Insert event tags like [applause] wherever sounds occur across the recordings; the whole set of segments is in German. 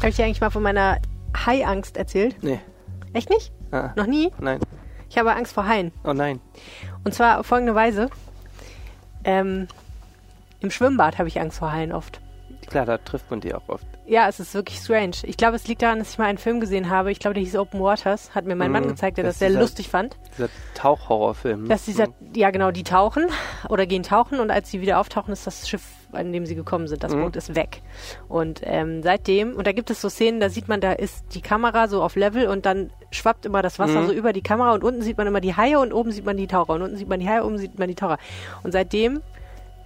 Habe ich dir eigentlich mal von meiner Haiangst erzählt? Nee. Echt nicht? Ah, Noch nie? nein. Ich habe Angst vor Haien. Oh nein. Und zwar auf folgende Weise. Ähm, Im Schwimmbad habe ich Angst vor Haien oft. Klar, da trifft man die auch oft. Ja, es ist wirklich strange. Ich glaube, es liegt daran, dass ich mal einen Film gesehen habe. Ich glaube, der hieß Open Waters. Hat mir mein Mann Mhm. gezeigt, der Das das sehr dieser- lustig fand. Dieser Tauchhorrorfilm. Dass dieser, Mhm. ja genau, die tauchen oder gehen tauchen und als sie wieder auftauchen, ist das Schiff, an dem sie gekommen sind, das Mhm. Boot ist weg. Und ähm, seitdem, und da gibt es so Szenen, da sieht man, da ist die Kamera so auf Level und dann schwappt immer das Wasser Mhm. so über die Kamera und unten sieht man immer die Haie und oben sieht man die Taucher und unten sieht man die Haie, oben sieht man die Taucher. Und seitdem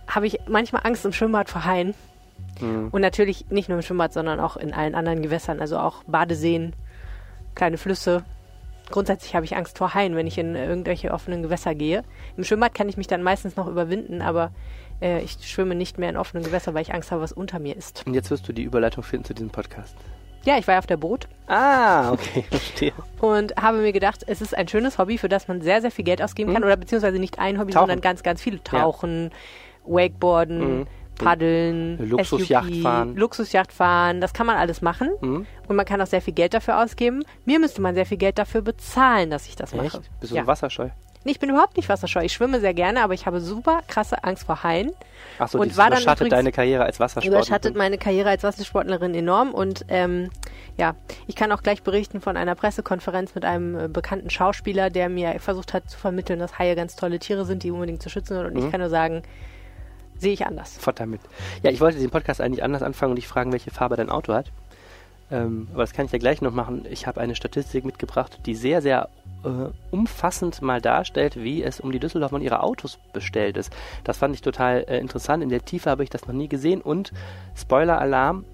habe ich manchmal Angst im Schwimmbad vor Haien. Mhm. Und natürlich nicht nur im Schwimmbad, sondern auch in allen anderen Gewässern, also auch Badeseen, kleine Flüsse. Grundsätzlich habe ich Angst vor Haien, wenn ich in irgendwelche offenen Gewässer gehe. Im Schwimmbad kann ich mich dann meistens noch überwinden, aber äh, ich schwimme nicht mehr in offenen Gewässern, weil ich Angst habe, was unter mir ist. Und jetzt wirst du die Überleitung finden zu diesem Podcast. Ja, ich war ja auf der Boot Ah, okay, [laughs] verstehe. und habe mir gedacht, es ist ein schönes Hobby, für das man sehr, sehr viel Geld ausgeben kann. Oder beziehungsweise nicht ein Hobby, Tauchen. sondern ganz, ganz viele. Tauchen, Wakeboarden, Mhm. Paddeln, Luxusjacht fahren. Luxusjacht fahren. Das kann man alles machen. Mhm. Und man kann auch sehr viel Geld dafür ausgeben. Mir müsste man sehr viel Geld dafür bezahlen, dass ich das mache. Echt? Bist du ja. so wasserscheu? Nee, ich bin überhaupt nicht wasserscheu. Ich schwimme sehr gerne, aber ich habe super krasse Angst vor Haien. Achso, Und das überschattet übrigens- deine Karriere als Wassersportlerin. Überschattet meine Karriere als Wassersportlerin enorm. Und ähm, ja, ich kann auch gleich berichten von einer Pressekonferenz mit einem äh, bekannten Schauspieler, der mir versucht hat zu vermitteln, dass Haie ganz tolle Tiere sind, die unbedingt zu schützen sind. Und ich Mhm. kann nur sagen, sehe ich anders. Fort damit. Ja, ich wollte den Podcast eigentlich anders anfangen und dich fragen, welche Farbe dein Auto hat. Ähm, aber das kann ich ja gleich noch machen. Ich habe eine Statistik mitgebracht, die sehr, sehr äh, umfassend mal darstellt, wie es um die Düsseldorf und ihre Autos bestellt ist. Das fand ich total äh, interessant. In der Tiefe habe ich das noch nie gesehen. Und Spoiler-Alarm,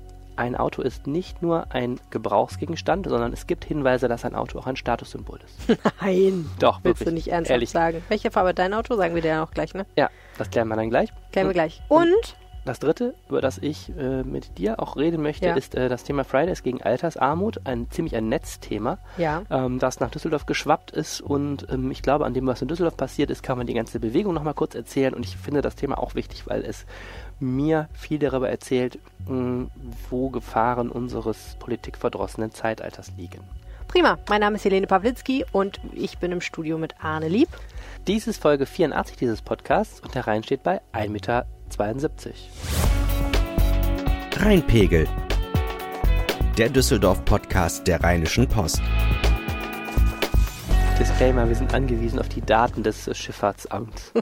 ein Auto ist nicht nur ein Gebrauchsgegenstand, sondern es gibt Hinweise, dass ein Auto auch ein Statussymbol ist. [laughs] Nein. Doch, Willst du wirklich. nicht ernsthaft Ehrlich. sagen? Welche Farbe dein Auto? Sagen wir dir ja auch gleich, ne? Ja, das klären wir dann gleich. Klären wir Und gleich. Und Das dritte, über das ich äh, mit dir auch reden möchte, Ja. ist äh, das Thema Fridays gegen Altersarmut. Ein ziemlich ein Netzthema, ja, ähm, das nach Düsseldorf geschwappt ist. Und ähm, ich glaube, an dem, was in Düsseldorf passiert ist, kann man die ganze Bewegung nochmal kurz erzählen. Und ich finde das Thema auch wichtig, weil es mir viel darüber erzählt, mh, wo Gefahren unseres politikverdrossenen Zeitalters liegen. prima. Mein Name ist Helene Pawlitzki und ich bin im Studio mit Arne Lieb. Dies ist Folge 84 dieses Podcasts und der Rhein steht bei 1,72 Meter. Rheinpegel. Der Düsseldorf-Podcast der Rheinischen Post. Disclaimer, wir sind angewiesen auf die Daten des Schifffahrtsamts.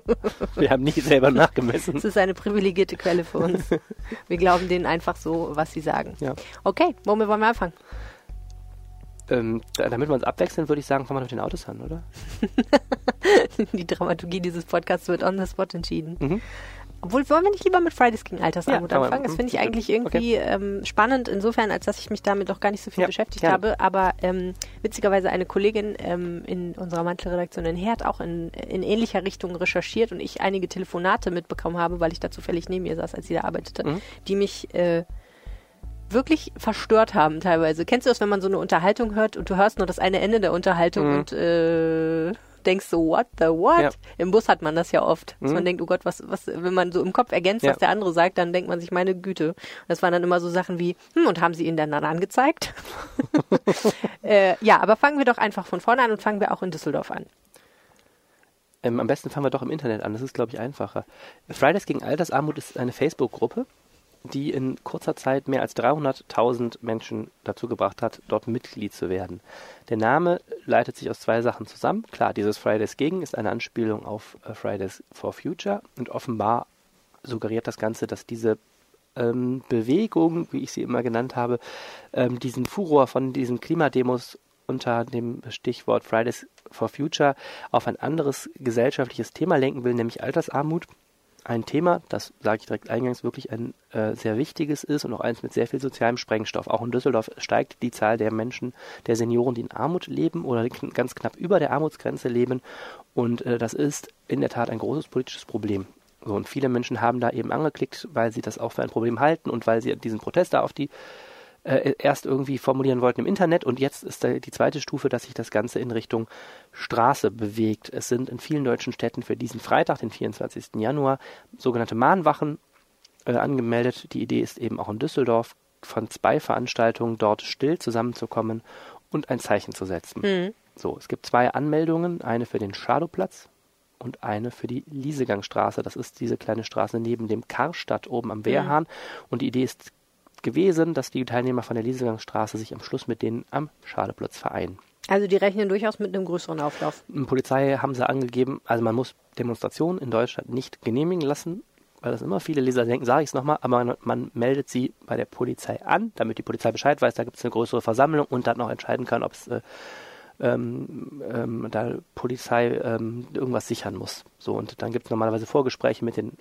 wir haben nicht selber nachgemessen. Es ist eine privilegierte Quelle für uns. [laughs] Wir glauben denen einfach so, was sie sagen. Ja. Okay, womit wollen wir anfangen? Ähm, da, damit wir uns abwechseln, würde ich sagen, fangen wir mit den Autos an, oder? [laughs] Die Dramaturgie dieses Podcasts wird on the spot entschieden. Mhm. Obwohl, wollen wir nicht lieber mit Fridays gegen Altersarmut Ja, anfangen? Das finde ich eigentlich irgendwie ähm, spannend, insofern, als dass ich mich damit noch gar nicht so viel Ja, beschäftigt gerne. habe. Aber ähm, witzigerweise eine Kollegin ähm, in unserer Mantelredaktion in Herd auch in, in ähnlicher Richtung recherchiert und ich einige Telefonate mitbekommen habe, weil ich da zufällig neben ihr saß, als sie da arbeitete, Mhm. die mich äh, wirklich verstört haben teilweise. Kennst du das, wenn man so eine Unterhaltung hört und du hörst nur das eine Ende der Unterhaltung Mhm. und äh, denkst so, what the what? Ja. Im Bus hat man das ja oft, dass Mhm. man denkt, oh Gott, was, was, wenn man so im Kopf ergänzt, Ja. was der andere sagt, dann denkt man sich, meine Güte. Und das waren dann immer so Sachen wie, hm, und haben sie ihn dann dann angezeigt? [laughs] [laughs] äh, ja, aber fangen wir doch einfach von vorne an und fangen wir auch in Düsseldorf an. Ähm, am besten fangen wir doch im Internet an, das ist, glaube ich, einfacher. Fridays gegen Altersarmut ist eine Facebook-Gruppe, die in kurzer Zeit mehr als 300.000 Menschen dazu gebracht hat, dort Mitglied zu werden. Der Name leitet sich aus zwei Sachen zusammen. Klar, dieses Fridays gegen ist eine Anspielung auf äh, Fridays for Future und offenbar suggeriert das Ganze, dass diese ähm, Bewegung, wie ich sie immer genannt habe, ähm, diesen Furor von diesen Klimademos unter dem Stichwort Fridays for Future auf ein anderes gesellschaftliches Thema lenken will, nämlich Altersarmut. Ein Thema, das, sage ich direkt eingangs, wirklich ein äh, sehr wichtiges ist und auch eins mit sehr viel sozialem Sprengstoff. Auch in Düsseldorf steigt die Zahl der Menschen, der Senioren, die in Armut leben oder ganz knapp über der Armutsgrenze leben. Und äh, das ist in der Tat ein großes politisches Problem. So, und viele Menschen haben da eben angeklickt, weil sie das auch für ein Problem halten und weil sie diesen Protest da auf die äh, erst irgendwie formulieren wollten im Internet und jetzt ist die zweite Stufe, dass sich das Ganze in Richtung Straße bewegt. Es sind in vielen deutschen Städten für diesen Freitag, den 24. Januar, sogenannte Mahnwachen äh, angemeldet. Die Idee ist eben auch in Düsseldorf von zwei Veranstaltungen dort still zusammenzukommen und ein Zeichen zu setzen. Mhm. So, es gibt zwei Anmeldungen, eine für den Schadowplatz und eine für die Liesegangstraße. Das ist diese kleine Straße neben dem Karstadt oben am Wehrhahn. Und die Idee ist gewesen, dass die Teilnehmer von der Liesegangstraße sich am Schluss mit denen am Schadowplatz vereinen. Also die rechnen durchaus mit einem größeren Auflauf. Die Polizei haben sie angegeben, also man muss Demonstrationen in Deutschland nicht genehmigen lassen, weil das immer viele Leser denken, sage ich es nochmal, aber man, man meldet sie bei der Polizei an, damit die Polizei Bescheid weiß, da gibt es eine größere Versammlung und dann noch entscheiden kann, ob es äh, ähm, ähm, da Polizei ähm, irgendwas sichern muss. So, und dann gibt es normalerweise Vorgespräche mit den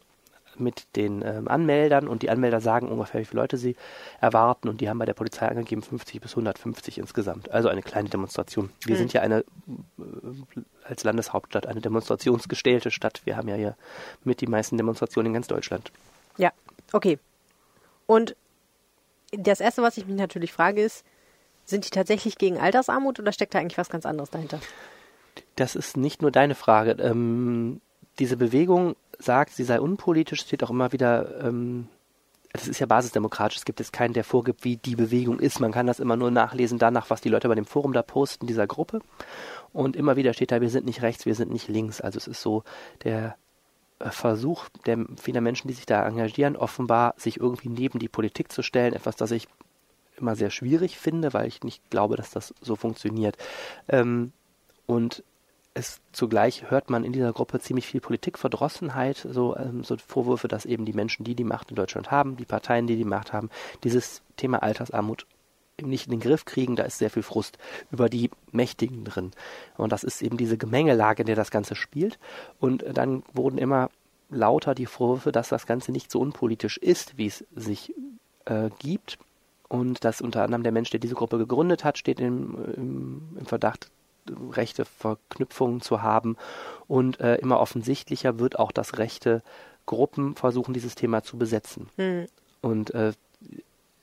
mit den ähm, Anmeldern und die Anmelder sagen ungefähr, wie viele Leute sie erwarten und die haben bei der Polizei angegeben 50 bis 150 insgesamt. Also eine kleine Demonstration. Wir Mhm. sind ja eine äh, als Landeshauptstadt eine demonstrationsgestählte Stadt. Wir haben ja hier mit die meisten Demonstrationen in ganz Deutschland. Ja, okay. Und das Erste, was ich mich natürlich frage, ist, sind die tatsächlich gegen Altersarmut oder steckt da eigentlich was ganz anderes dahinter? Das ist nicht nur deine Frage. Ähm, diese Bewegung sagt, sie sei unpolitisch, steht auch immer wieder, ähm, ist ja basisdemokratisch, es gibt jetzt keinen, der vorgibt, wie die Bewegung ist. Man kann das immer nur nachlesen danach, was die Leute bei dem Forum da posten, dieser Gruppe. Und immer wieder steht da, wir sind nicht rechts, wir sind nicht links. Also es ist so der äh, Versuch der vieler Menschen, die sich da engagieren, offenbar sich irgendwie neben die Politik zu stellen, etwas, das ich immer sehr schwierig finde, weil ich nicht glaube, dass das so funktioniert. Ähm, und es zugleich hört man in dieser Gruppe ziemlich viel Politikverdrossenheit, so, ähm, so Vorwürfe, dass eben die Menschen, die die Macht in Deutschland haben, die Parteien, die die Macht haben, dieses Thema Altersarmut nicht in den Griff kriegen, da ist sehr viel Frust über die Mächtigen drin. Und das ist eben diese Gemengelage, in der das Ganze spielt. Und dann wurden immer lauter die Vorwürfe, dass das Ganze nicht so unpolitisch ist, wie es sich äh, gibt. Und dass unter anderem der Mensch, der diese Gruppe gegründet hat, steht im, im, im Verdacht, rechte Verknüpfungen zu haben. Und äh, immer offensichtlicher wird auch, dass rechte Gruppen versuchen, dieses Thema zu besetzen. Hm. Und äh,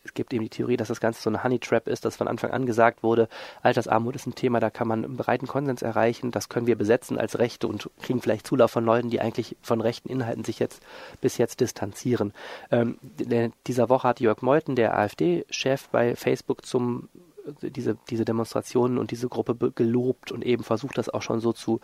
es gibt eben die Theorie, dass das Ganze so eine Honey Trap ist, dass von Anfang an gesagt wurde, Altersarmut ist ein Thema, da kann man einen breiten Konsens erreichen, das können wir besetzen als Rechte und kriegen vielleicht Zulauf von Leuten, die eigentlich von rechten Inhalten sich jetzt bis jetzt distanzieren. Ähm, dieser Woche hat Jörg Meuthen, der AfD-Chef bei Facebook zum diese, diese Demonstrationen und diese Gruppe gelobt und eben versucht das auch schon so zu,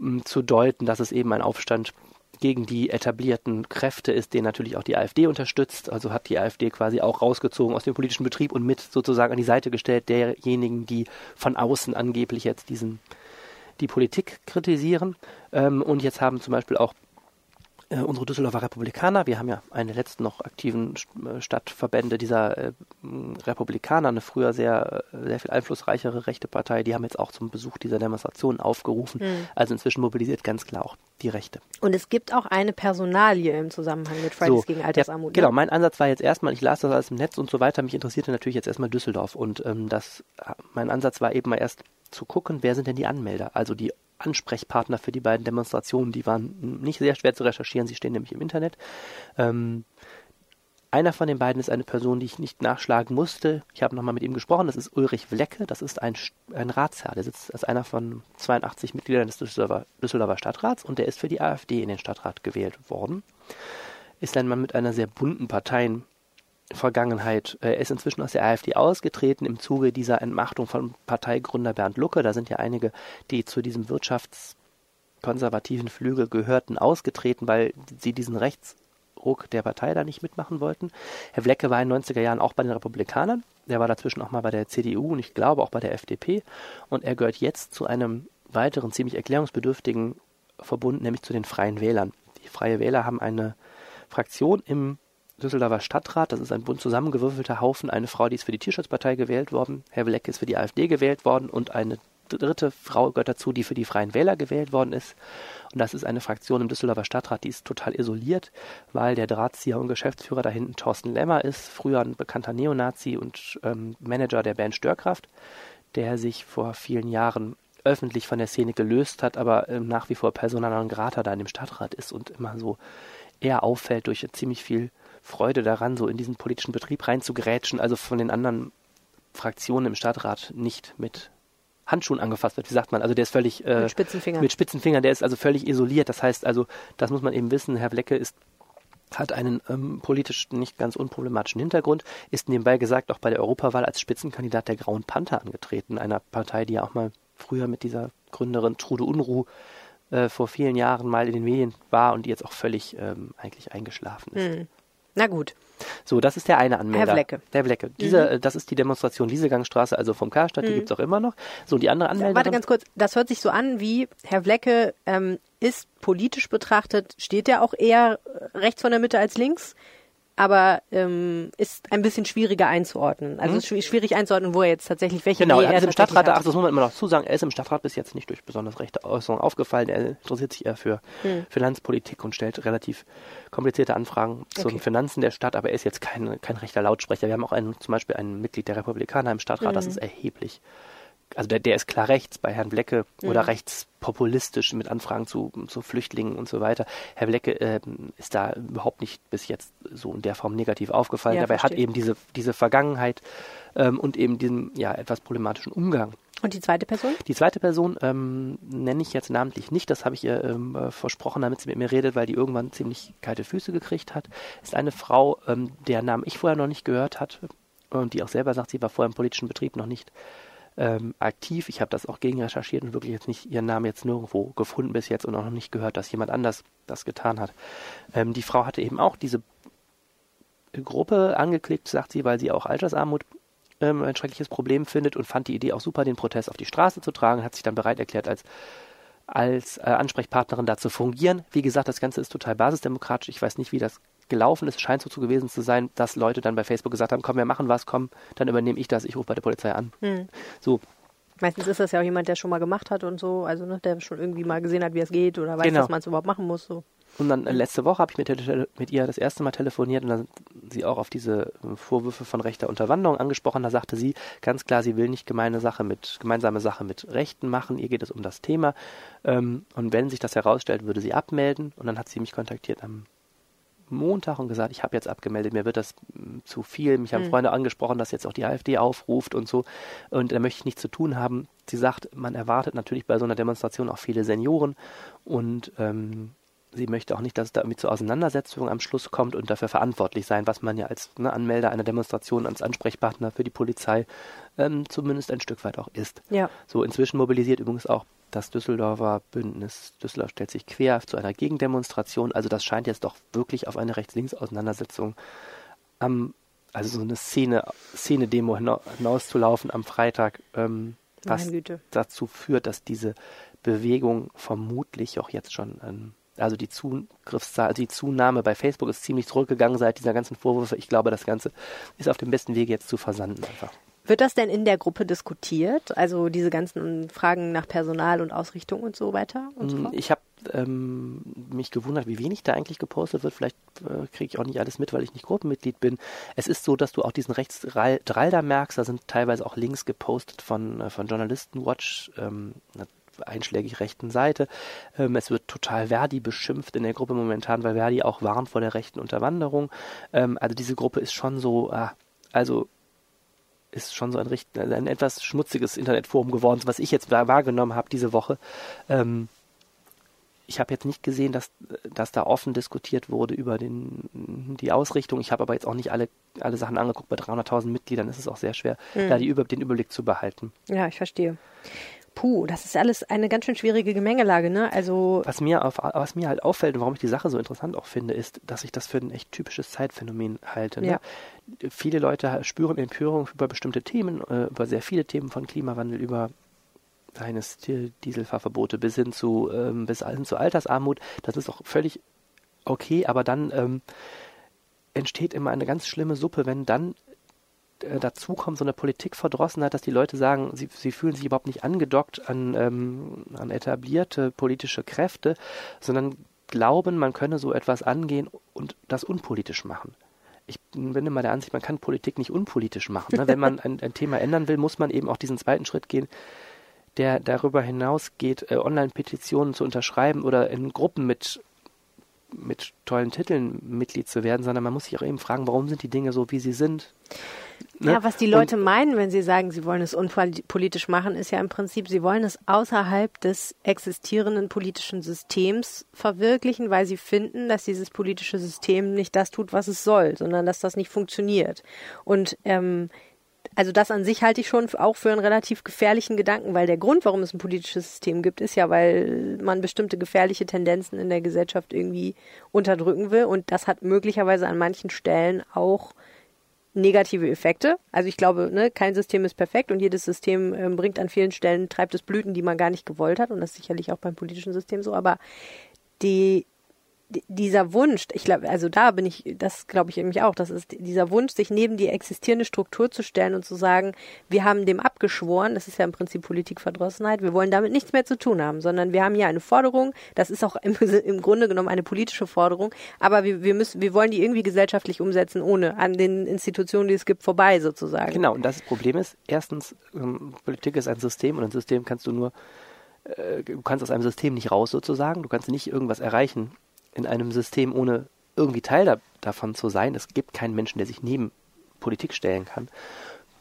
m, zu deuten, dass es eben ein Aufstand gegen die etablierten Kräfte ist, den natürlich auch die AfD unterstützt. Also hat die AfD quasi auch rausgezogen aus dem politischen Betrieb und mit sozusagen an die Seite gestellt derjenigen, die von außen angeblich jetzt diesen die Politik kritisieren. Ähm, und jetzt haben zum Beispiel auch äh, unsere Düsseldorfer Republikaner, wir haben ja eine der letzten noch aktiven äh, Stadtverbände dieser äh, Republikaner, eine früher sehr, äh, sehr viel einflussreichere rechte Partei, die haben jetzt auch zum Besuch dieser Demonstration aufgerufen. Hm. Also inzwischen mobilisiert ganz klar auch die Rechte. Und es gibt auch eine Personalie im Zusammenhang mit Fridays gegen Altersarmut. Ja, genau, ne? mein Ansatz war jetzt erstmal, ich las das alles im Netz und so weiter, mich interessierte natürlich jetzt erstmal Düsseldorf und ähm, das, mein Ansatz war eben mal erst zu gucken, wer sind denn die Anmelder, also die Ansprechpartner für die beiden Demonstrationen, die waren nicht sehr schwer zu recherchieren, sie stehen nämlich im Internet. Ähm, einer von den beiden ist eine Person, die ich nicht nachschlagen musste. Ich habe nochmal mit ihm gesprochen. Das ist Ulrich Wlecke. Das ist ein, ein Ratsherr. Der sitzt als einer von 82 Mitgliedern des Düsseldorfer, Düsseldorfer Stadtrats und der ist für die AfD in den Stadtrat gewählt worden. Ist ein Mann mit einer sehr bunten Parteienvergangenheit. Er ist inzwischen aus der AfD ausgetreten im Zuge dieser Entmachtung von Parteigründer Bernd Lucke. Da sind ja einige, die zu diesem wirtschaftskonservativen Flügel gehörten, ausgetreten, weil sie diesen Rechtsruck der Partei da nicht mitmachen wollten. Herr Wlecke war in den 90er Jahren auch bei den Republikanern. Der war dazwischen auch mal bei der CDU und ich glaube auch bei der FDP. Und er gehört jetzt zu einem weiteren ziemlich erklärungsbedürftigen Verbund, nämlich zu den Freien Wählern. Die Freie Wähler haben eine Fraktion im Düsseldorfer Stadtrat. Das ist ein bunt zusammengewürfelter Haufen. Eine Frau, die ist für die Tierschutzpartei gewählt worden. Herr Wlecke ist für die AfD gewählt worden und eine dritte Frau gehört dazu, die für die Freien Wähler gewählt worden ist. Und das ist eine Fraktion im Düsseldorfer Stadtrat, die ist total isoliert, weil der Drahtzieher und Geschäftsführer da hinten Thorsten Lemmer ist, früher ein bekannter Neonazi und ähm, Manager der Band Störkraft, der sich vor vielen Jahren öffentlich von der Szene gelöst hat, aber ähm, nach wie vor persona non grata da in dem Stadtrat ist und immer so eher auffällt durch ziemlich viel Freude daran, so in diesen politischen Betrieb reinzugrätschen, also von den anderen Fraktionen im Stadtrat nicht mit Handschuhen angefasst wird. Wie sagt man? Also der ist völlig äh, Mit Spitzenfingern. mit Spitzenfingern, der ist also völlig isoliert. Das heißt also, das muss man eben wissen, Herr Wlecke ist hat einen ähm, politisch nicht ganz unproblematischen Hintergrund, ist nebenbei gesagt auch bei der Europawahl als Spitzenkandidat der Grauen Panther angetreten, einer Partei, die ja auch mal früher mit dieser Gründerin Trude Unruh äh, vor vielen Jahren mal in den Medien war und die jetzt auch völlig ähm, eigentlich eingeschlafen ist. Hm. Na gut. So, das ist der eine Anmelder. Herr Blecke. Der Blecke. Diese, äh, Das ist die Demonstration Liesegangstraße, also vom Karstadt, die Mhm. gibt's auch immer noch. So, die andere Anmelderin. Warte ganz kurz, das hört sich so an wie Herr Blecke ähm, ist politisch betrachtet, steht er auch eher rechts von der Mitte als links, aber ähm, ist ein bisschen schwieriger einzuordnen. Also es ist schwi- schwierig einzuordnen, wo er jetzt tatsächlich welche Genau, Nähe er ist im Stadtrat, ach, das muss man immer noch zusagen, er ist im Stadtrat bis jetzt nicht durch besonders rechte Äußerungen aufgefallen. Er interessiert sich eher für Hm. Finanzpolitik und stellt relativ komplizierte Anfragen zu den Okay. Finanzen der Stadt, aber er ist jetzt kein, kein rechter Lautsprecher. Wir haben auch einen, zum Beispiel ein Mitglied der Republikaner im Stadtrat, Hm. das ist erheblich. Also der, der ist klar rechts bei Herrn Blecke Hm. oder rechtspopulistisch mit Anfragen zu, zu Flüchtlingen und so weiter. Herr Blecke ähm, ist da überhaupt nicht bis jetzt so in der Form negativ aufgefallen, Ja, aber er hat eben diese, diese Vergangenheit ähm, und eben diesen ja etwas problematischen Umgang Und die zweite Person? die zweite Person ähm, nenne ich jetzt namentlich nicht, das habe ich ihr ähm, äh, versprochen, damit sie mit mir redet, weil die irgendwann ziemlich kalte Füße gekriegt hat. Ist eine Frau, ähm, deren Namen ich vorher noch nicht gehört hatte und die auch selber sagt, sie war vorher im politischen Betrieb noch nicht ähm, aktiv. Ich habe das auch gegen recherchiert und wirklich jetzt nicht ihren Namen jetzt nirgendwo gefunden bis jetzt und auch noch nicht gehört, dass jemand anders das getan hat. Ähm, die Frau hatte eben auch diese Gruppe angeklickt, sagt sie, weil sie auch Altersarmut ähm, ein schreckliches Problem findet und fand die Idee auch super, den Protest auf die Straße zu tragen, hat sich dann bereit erklärt, als, als äh, Ansprechpartnerin da zu fungieren. Wie gesagt, das Ganze ist total basisdemokratisch. Ich weiß nicht, wie das gelaufen ist. Es scheint so zu gewesen zu sein, dass Leute dann bei Facebook gesagt haben, komm, wir machen was, komm, dann übernehme ich das, ich rufe bei der Polizei an. Hm. So, Meistens ist das ja auch jemand, der schon mal gemacht hat und so, also ne, der schon irgendwie mal gesehen hat, wie es geht oder weiß, Genau. dass man es überhaupt machen muss. So. Und dann äh, letzte Woche habe ich mit, mit ihr das erste Mal telefoniert und dann sie auch auf diese äh, Vorwürfe von rechter Unterwanderung angesprochen. Da sagte sie ganz klar, sie will nicht gemeine Sache mit, gemeinsame Sache mit Rechten machen. Ihr geht es um das Thema. Ähm, und wenn sich das herausstellt, würde sie abmelden. Und dann hat sie mich kontaktiert am Montag und gesagt, ich habe jetzt abgemeldet, mir wird das mm, zu viel. Mich haben Hm. Freunde angesprochen, dass jetzt auch die AfD aufruft und so. Und da möchte ich nichts zu tun haben. Sie sagt, man erwartet natürlich bei so einer Demonstration auch viele Senioren und ähm, sie möchte auch nicht, dass es da irgendwie zu Auseinandersetzungen am Schluss kommt und dafür verantwortlich sein, was man ja als ne, Anmelder einer Demonstration, als Ansprechpartner für die Polizei ähm, zumindest ein Stück weit auch ist. Ja. So, inzwischen mobilisiert übrigens auch das Düsseldorfer Bündnis. Düsseldorf stellt sich quer zu einer Gegendemonstration. Also das scheint jetzt doch wirklich auf eine Rechts-Links-Auseinandersetzung am, also so eine Szene, Szene-Demo hina- hinauszulaufen am Freitag, ähm, was dazu führt, dass diese Bewegung vermutlich auch jetzt schon, ähm, also die Zugriffszahl, also die Zunahme bei Facebook ist ziemlich zurückgegangen seit dieser ganzen Vorwürfe. Ich glaube, das Ganze ist auf dem besten Wege jetzt zu versanden einfach. Wird das denn in der Gruppe diskutiert? Also diese ganzen Fragen nach Personal und Ausrichtung und so weiter und so Mm, fort? Ich habe ähm, mich gewundert, wie wenig da eigentlich gepostet wird. Vielleicht äh, kriege ich auch nicht alles mit, weil ich nicht Gruppenmitglied bin. Es ist so, dass du auch diesen Rechtsdrall da merkst. Da sind teilweise auch Links gepostet von, äh, von Journalistenwatch, ähm, einer einschlägig rechten Seite. Ähm, es wird total Verdi beschimpft in der Gruppe momentan, weil Verdi auch warnt vor der rechten Unterwanderung. Ähm, also diese Gruppe ist schon so, ah, also ist schon so ein, richt- ein etwas schmutziges Internetforum geworden, was ich jetzt wahrgenommen habe diese Woche. Ähm, ich habe jetzt nicht gesehen, dass, dass da offen diskutiert wurde über den, die Ausrichtung. Ich habe aber jetzt auch nicht alle, alle Sachen angeguckt. Bei 300.000 Mitgliedern ist es auch sehr schwer, Mhm. da die über, den Überblick zu behalten. Ja, ich verstehe. Puh, das ist alles eine ganz schön schwierige Gemengelage, ne? Also, Was mir, auf, was mir halt auffällt und warum ich die Sache so interessant auch finde, ist, dass ich das für ein echt typisches Zeitphänomen halte. Ne? Ja. Viele Leute spüren Empörung über bestimmte Themen, äh, über sehr viele Themen von Klimawandel, über eines Dieselfahrverbote bis hin zu ähm, bis hin zu Altersarmut. Das ist auch völlig okay, aber dann ähm, entsteht immer eine ganz schlimme Suppe, wenn dann äh, dazu kommt so eine Politikverdrossenheit, dass die Leute sagen, sie, sie fühlen sich überhaupt nicht angedockt an, ähm, an etablierte politische Kräfte, sondern glauben, man könne so etwas angehen und das unpolitisch machen. Ich bin immer der Ansicht, man kann Politik nicht unpolitisch machen. Ne? Wenn man [laughs] ein, ein Thema ändern will, muss man eben auch diesen zweiten Schritt gehen, der darüber hinausgeht, äh, Online-Petitionen zu unterschreiben oder in Gruppen mit mit tollen Titeln Mitglied zu werden, sondern man muss sich auch eben fragen, warum sind die Dinge so, wie sie sind. Ne? Ja, was die Leute meinen, wenn sie sagen, sie wollen es unpolitisch machen, ist ja im Prinzip, sie wollen es außerhalb des existierenden politischen Systems verwirklichen, weil sie finden, dass dieses politische System nicht das tut, was es soll, sondern dass das nicht funktioniert. Und ähm, also das an sich halte ich schon auch für einen relativ gefährlichen Gedanken, weil der Grund, warum es ein politisches System gibt, ist ja, weil man bestimmte gefährliche Tendenzen in der Gesellschaft irgendwie unterdrücken will. Und das hat möglicherweise an manchen Stellen auch negative Effekte. Also ich glaube, ne, kein System ist perfekt und jedes System ähm, bringt an vielen Stellen, treibt es Blüten, die man gar nicht gewollt hat. Und das ist sicherlich auch beim politischen System so. Aber die dieser Wunsch, ich glaube, also da bin ich, das glaube ich nämlich auch, das ist dieser Wunsch, sich neben die existierende Struktur zu stellen und zu sagen, wir haben dem abgeschworen, das ist ja im Prinzip Politikverdrossenheit, wir wollen damit nichts mehr zu tun haben, sondern wir haben hier eine Forderung, das ist auch [laughs] im, im Grunde genommen eine politische Forderung, aber wir, wir müssen, wir wollen die irgendwie gesellschaftlich umsetzen, ohne an den Institutionen, die es gibt, vorbei sozusagen. Genau, und das Problem ist, erstens, ähm, Politik ist ein System und ein System kannst du nur äh, du kannst aus einem System nicht raus sozusagen, du kannst nicht irgendwas erreichen, in einem System, ohne irgendwie Teil da, davon zu sein. Es gibt keinen Menschen, der sich neben Politik stellen kann,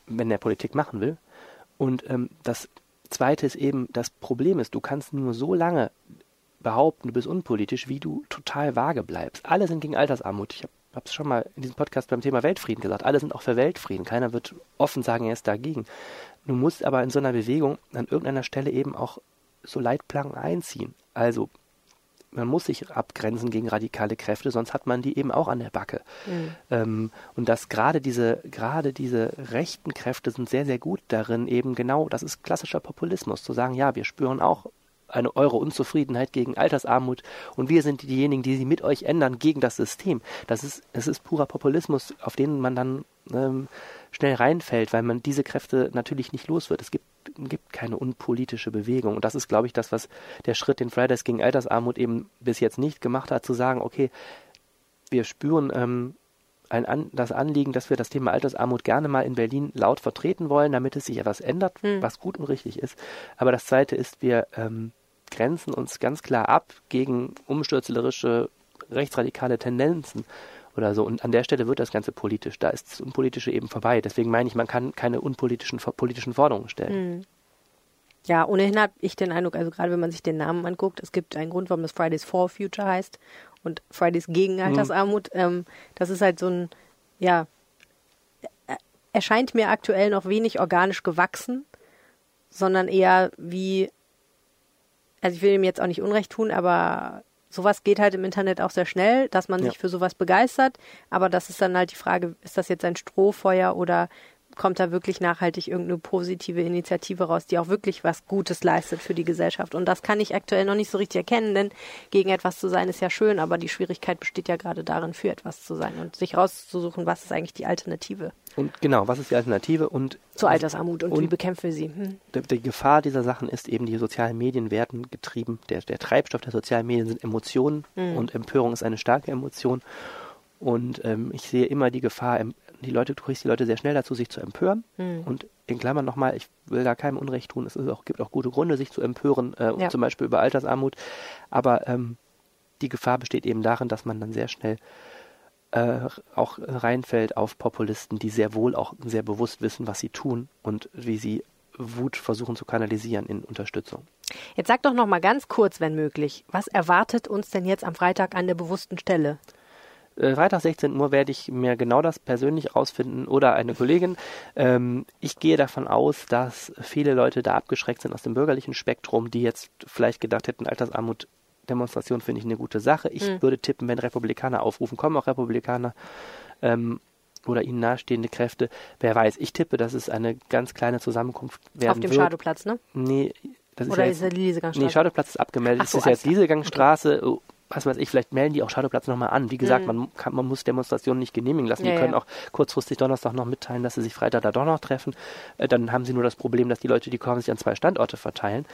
wenn er Politik machen will. Und ähm, das Zweite ist eben, das Problem ist, du kannst nur so lange behaupten, du bist unpolitisch, wie du total vage bleibst. Alle sind gegen Altersarmut. Ich habe es schon mal in diesem Podcast beim Thema Weltfrieden gesagt. Alle sind auch für Weltfrieden. Keiner wird offen sagen, er ist dagegen. Du musst aber in so einer Bewegung an irgendeiner Stelle eben auch so Leitplanken einziehen. Also man muss sich abgrenzen gegen radikale Kräfte, sonst hat man die eben auch an der Backe. Mhm. Ähm, und dass gerade diese, gerade diese rechten Kräfte sind sehr, sehr gut darin, eben genau, das ist klassischer Populismus, zu sagen, ja, wir spüren auch eine eure Unzufriedenheit gegen Altersarmut und wir sind diejenigen, die sie mit euch ändern gegen das System. Das ist, es ist purer Populismus, auf den man dann ähm, schnell reinfällt, weil man diese Kräfte natürlich nicht los wird. Es gibt gibt keine unpolitische Bewegung. Und das ist, glaube ich, das, was der Schritt, den Fridays gegen Altersarmut eben bis jetzt nicht gemacht hat, zu sagen, okay, wir spüren ähm, ein An das Anliegen, dass wir das Thema Altersarmut gerne mal in Berlin laut vertreten wollen, damit es sich etwas ändert, hm. was gut und richtig ist. Aber das Zweite ist, wir ähm, grenzen uns ganz klar ab gegen umstürzlerische rechtsradikale Tendenzen oder so. Und an der Stelle wird das Ganze politisch. Da ist das Unpolitische eben vorbei. Deswegen meine ich, man kann keine unpolitischen politischen Forderungen stellen. Mhm. Ja, ohnehin habe ich den Eindruck, also gerade wenn man sich den Namen anguckt, es gibt einen Grund, warum das Fridays for Future heißt und Fridays gegen hm. Altersarmut. Mhm. Ähm, das ist halt so ein, ja, erscheint mir aktuell noch wenig organisch gewachsen, sondern eher wie, also ich will ihm jetzt auch nicht Unrecht tun, aber sowas geht halt im Internet auch sehr schnell, dass man ja. sich für sowas begeistert. Aber das ist dann halt die Frage, ist das jetzt ein Strohfeuer oder kommt da wirklich nachhaltig irgendeine positive Initiative raus, die auch wirklich was Gutes leistet für die Gesellschaft. Und das kann ich aktuell noch nicht so richtig erkennen, denn gegen etwas zu sein ist ja schön, aber die Schwierigkeit besteht ja gerade darin, für etwas zu sein und sich rauszusuchen, was ist eigentlich die Alternative. Und genau, was ist die Alternative und zur Altersarmut und, und wie bekämpfen wir sie? Hm. Die, Gefahr dieser Sachen ist eben, die sozialen Medien werden getrieben. Der, der Treibstoff der sozialen Medien sind Emotionen hm. und Empörung ist eine starke Emotion. Und ähm, ich sehe immer die Gefahr, die Leute, du kriegst die Leute sehr schnell dazu, sich zu empören. Mhm. Und in Klammern nochmal, ich will da keinem Unrecht tun, es auch, gibt auch gute Gründe, sich zu empören, äh, ja. zum Beispiel über Altersarmut. Aber ähm, die Gefahr besteht eben darin, dass man dann sehr schnell äh, auch reinfällt auf Populisten, die sehr wohl auch sehr bewusst wissen, was sie tun und wie sie Wut versuchen zu kanalisieren in Unterstützung. Jetzt sag doch noch mal ganz kurz, wenn möglich, was erwartet uns denn jetzt am Freitag an der bewussten Stelle? Äh, Freitag 16 Uhr werde ich mir genau das persönlich rausfinden oder eine Kollegin. Ähm, ich gehe davon aus, dass viele Leute da abgeschreckt sind aus dem bürgerlichen Spektrum, die jetzt vielleicht gedacht hätten, Altersarmut Demonstration finde ich eine gute Sache. Ich mhm. würde tippen, wenn Republikaner aufrufen, kommen auch Republikaner ähm, oder ihnen nahestehende Kräfte. Wer weiß, ich tippe, dass es eine ganz kleine Zusammenkunft werden Auf dem wird. Schadoplatz, ne? Nee, das ist Oder ja jetzt, ist der Liesegangstraße? Nee, Schadoplatz ist abgemeldet. So, das ist jetzt Liesegangstraße. Okay was weiß ich, vielleicht melden die auch Shadowplatz nochmal an. Wie gesagt, mhm. man, kann, man muss Demonstrationen nicht genehmigen lassen. Ja, die können ja. auch kurzfristig Donnerstag noch mitteilen, dass sie sich Freitag da doch noch treffen. Äh, dann haben sie nur das Problem, dass die Leute, die kommen, sich an zwei Standorte verteilen.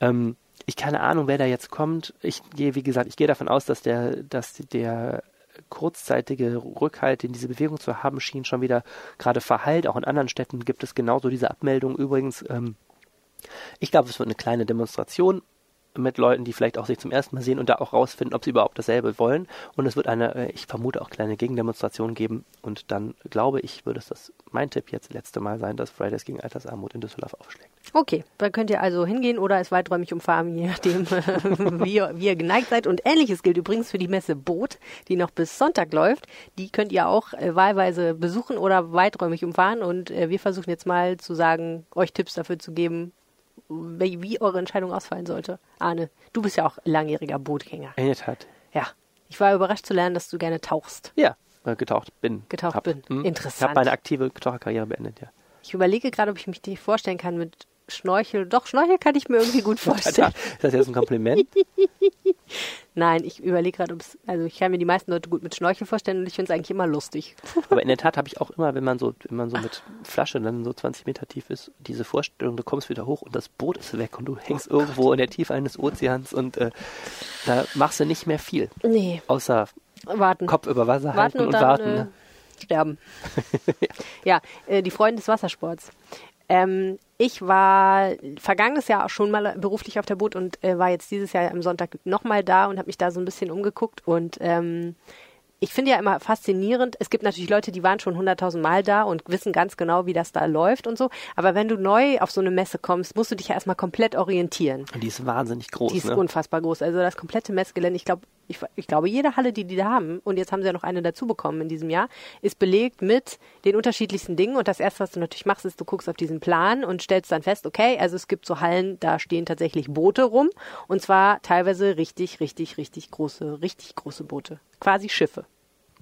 Ähm, ich keine Ahnung, wer da jetzt kommt. Ich gehe, wie gesagt, ich gehe davon aus, dass der, dass der kurzzeitige Rückhalt, den diese Bewegung zu haben schien, schon wieder gerade verheilt. Auch in anderen Städten gibt es genauso diese Abmeldung übrigens. Ähm, ich glaube, es wird eine kleine Demonstration mit Leuten, die vielleicht auch sich zum ersten Mal sehen und da auch rausfinden, ob sie überhaupt dasselbe wollen. Und es wird eine, äh, ich vermute auch kleine Gegendemonstration geben. Und dann glaube ich, würde es das mein Tipp jetzt letzte Mal sein, dass Fridays gegen Altersarmut in Düsseldorf aufschlägt. Okay, dann könnt ihr also hingehen oder es weiträumig umfahren, je nachdem, [laughs] wie, ihr, wie ihr geneigt seid. Und ähnliches gilt übrigens für die Messe Boot, die noch bis Sonntag läuft. Die könnt ihr auch äh, wahlweise besuchen oder weiträumig umfahren. Und äh, wir versuchen jetzt mal zu sagen, euch Tipps dafür zu geben, wie, wie eure Entscheidung ausfallen sollte. Arne, du bist ja auch langjähriger Bootgänger. In der Tat. Ja. Ich war überrascht zu lernen, dass du gerne tauchst. Ja, äh, getaucht bin. Getaucht Hab. bin. Hm. Ich Interessant. habe meine aktive Taucherkarriere beendet, ja. Ich überlege gerade, ob ich mich nicht vorstellen kann mit Schnorchel. Doch, Schnorchel kann ich mir irgendwie gut vorstellen. [laughs] Ist das jetzt ein Kompliment? [laughs] Nein, ich überlege gerade, ob es, also ich kann mir die meisten Leute gut mit Schnorchel vorstellen und ich finde es eigentlich immer lustig. [laughs] Aber in der Tat habe ich auch immer, wenn man so, wenn man so mit Flasche dann so 20 Meter tief ist, diese Vorstellung, du kommst wieder hoch und das Boot ist weg und du hängst irgendwo in der Tiefe eines Ozeans und äh, da machst du nicht mehr viel. Nee, Außer warten. Kopf über Wasser halten warten und, und, dann warten. Äh, ne? sterben. ja, äh, die Freunde des Wassersports. Ähm, ich war vergangenes Jahr auch schon mal beruflich auf der Boot und äh, war jetzt dieses Jahr am Sonntag nochmal da und habe mich da so ein bisschen umgeguckt und ähm, ich finde ja immer faszinierend, es gibt natürlich Leute, die waren schon 100.000 Mal da und wissen ganz genau, wie das da läuft und so. Aber wenn du neu auf so eine Messe kommst, musst du dich ja erstmal komplett orientieren. Und die ist wahnsinnig groß. Die ist ne? unfassbar groß. Also das komplette Messgelände, ich glaube, ich, ich glaube, jede Halle, die die da haben, und jetzt haben sie ja noch eine dazu bekommen in diesem Jahr, ist belegt mit den unterschiedlichsten Dingen. Und das erste, was du natürlich machst, ist, du guckst auf diesen Plan und stellst dann fest, okay, also es gibt so Hallen, da stehen tatsächlich Boote rum. Und zwar teilweise richtig, richtig, richtig große, richtig große Boote. Quasi Schiffe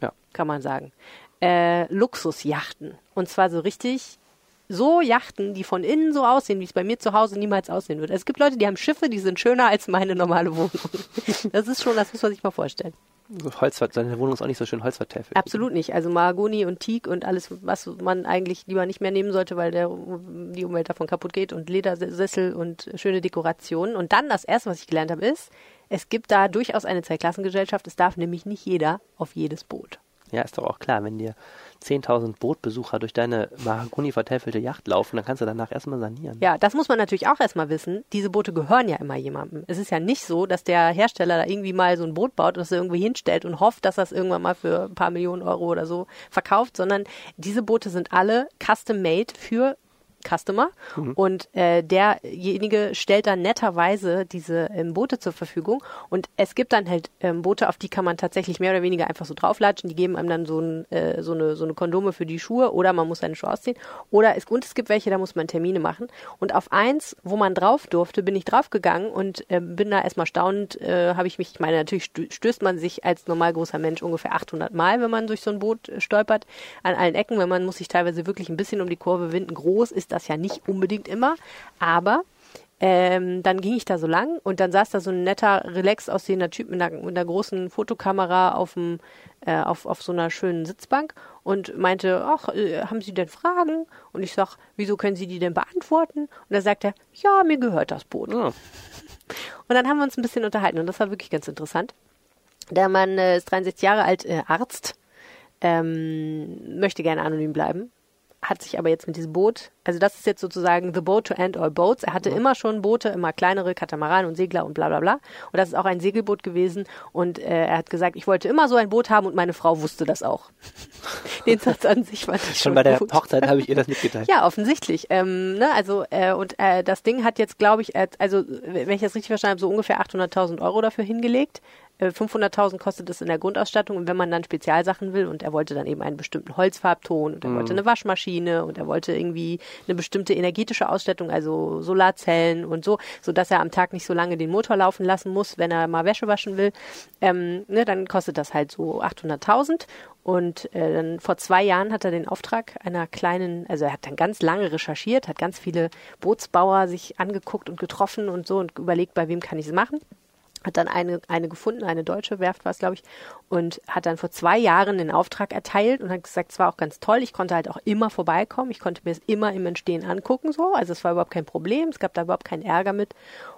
Ja. kann man sagen. Äh, Luxusjachten. Und zwar so richtig, so Yachten, die von innen so aussehen, wie es bei mir zu Hause niemals aussehen würde. Es gibt Leute, die haben Schiffe, die sind schöner als meine normale Wohnung. [laughs] Das ist schon, das muss man sich mal vorstellen. So Holzver seine Wohnung ist auch nicht so schön holzvertäfelt. Absolut nicht. Also Mahagoni und Teak und alles, was man eigentlich lieber nicht mehr nehmen sollte, weil der, die Umwelt davon kaputt geht und Ledersessel und schöne Dekorationen. Und dann das erste, was ich gelernt habe, ist, es gibt da durchaus eine Zweiklassengesellschaft. Es darf nämlich nicht jeder auf jedes Boot. Ja, ist doch auch klar, wenn dir 10.000 Bootbesucher durch deine Mahagoni vertäfelte Yacht laufen, dann kannst du danach erstmal sanieren. Ja, das muss man natürlich auch erstmal wissen. Diese Boote gehören ja immer jemandem. Es ist ja nicht so, dass der Hersteller da irgendwie mal so ein Boot baut und das irgendwie hinstellt und hofft, dass das irgendwann mal für ein paar Millionen Euro oder so verkauft, sondern diese Boote sind alle custom made für Customer. Und äh, derjenige stellt dann netterweise diese ähm, Boote zur Verfügung. Und es gibt dann halt ähm, Boote, auf die kann man tatsächlich mehr oder weniger einfach so drauflatschen, die geben einem dann so, ein, äh, so, eine, so eine Kondome für die Schuhe oder man muss seine Schuhe ausziehen. Oder es, und es gibt welche, da muss man Termine machen. Und auf eins, wo man drauf durfte, bin ich draufgegangen und äh, bin da erstmal staunend, äh, habe ich mich, ich meine, natürlich stö- stößt man sich als normal großer Mensch ungefähr 800 Mal, wenn man durch so ein Boot äh, stolpert, an allen Ecken, wenn man muss sich teilweise wirklich ein bisschen um die Kurve winden. Groß ist das ja nicht unbedingt immer, aber ähm, dann ging ich da so lang und dann saß da so ein netter, relax aussehender Typ mit einer, mit einer großen Fotokamera auf, dem, äh, auf, auf so einer schönen Sitzbank und meinte, ach, äh, haben Sie denn Fragen? Und ich sag, wieso können Sie die denn beantworten? Und da sagt er, ja, mir gehört das Boot. Ja. Und dann haben wir uns ein bisschen unterhalten und das war wirklich ganz interessant. Der Mann äh, ist 63 Jahre alt, äh, Arzt, ähm, möchte gerne anonym bleiben, hat sich aber jetzt mit diesem Boot, also das ist jetzt sozusagen the boat to end all boats. Er hatte immer schon Boote, immer kleinere Katamaran und Segler und bla bla bla. Und das ist auch ein Segelboot gewesen. Und äh, er hat gesagt, ich wollte immer so ein Boot haben und meine Frau wusste das auch. [laughs] Den Satz an sich fand ich schon, Schon bei der gut. Hochzeit habe ich ihr das mitgeteilt. Ja, offensichtlich. Ähm, ne, also äh, und äh, das Ding hat jetzt, glaube ich, äh, also wenn ich das richtig verstanden habe, so ungefähr 800.000 Euro dafür hingelegt. Äh, 500.000 kostet es in der Grundausstattung und wenn man dann Spezialsachen will. Und er wollte dann eben einen bestimmten Holzfarbton und er wollte eine Waschmaschine und er wollte irgendwie eine bestimmte energetische Ausstattung, also Solarzellen und so, so dass er am Tag nicht so lange den Motor laufen lassen muss, wenn er mal Wäsche waschen will, ähm, ne, dann kostet das halt so 800.000 und äh, dann vor zwei Jahren hat er den Auftrag einer kleinen, also er hat dann ganz lange recherchiert, hat ganz viele Bootsbauer sich angeguckt und getroffen und so und überlegt, bei wem kann ich es machen. Hat dann eine, eine gefunden, eine deutsche Werft war es, glaube ich, und hat dann vor zwei Jahren den Auftrag erteilt und hat gesagt, es war auch ganz toll, ich konnte halt auch immer vorbeikommen, ich konnte mir es immer im Entstehen angucken, so, also es war überhaupt kein Problem, es gab da überhaupt keinen Ärger mit.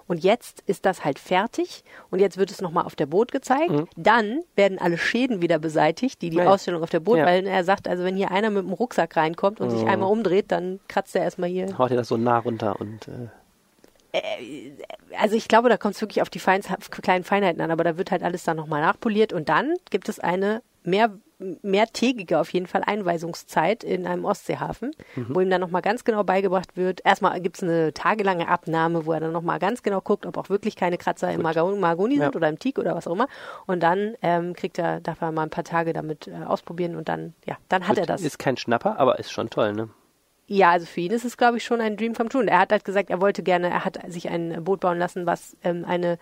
Und jetzt ist das halt fertig und jetzt wird es nochmal auf der Boot gezeigt. Dann werden alle Schäden wieder beseitigt, die die Ja. Ausstellung auf der Boot, Ja. weil er sagt, also wenn hier einer mit dem Rucksack reinkommt und sich einmal umdreht, dann kratzt er erstmal hier. Haut ihr das so nah runter und Äh, also ich glaube, da kommt es wirklich auf die Feins kleinen Feinheiten an, aber da wird halt alles dann nochmal nachpoliert und dann gibt es eine mehr mehrtägige auf jeden Fall Einweisungszeit in einem Ostseehafen, mhm. wo ihm dann nochmal ganz genau beigebracht wird. Erstmal gibt es eine tagelange Abnahme, wo er dann nochmal ganz genau guckt, ob auch wirklich keine Kratzer Gut. im Margoni ja. sind oder im Teak oder was auch immer. Und dann ähm, kriegt er, darf er mal ein paar Tage damit äh, ausprobieren und dann, ja, dann hat Gut, er das. Ist kein Schnapper, aber ist schon toll, ne? Ja, also für ihn ist es, glaube ich, schon ein Dream come true. Und er hat halt gesagt, er wollte gerne, er hat sich ein Boot bauen lassen, was ähm, eine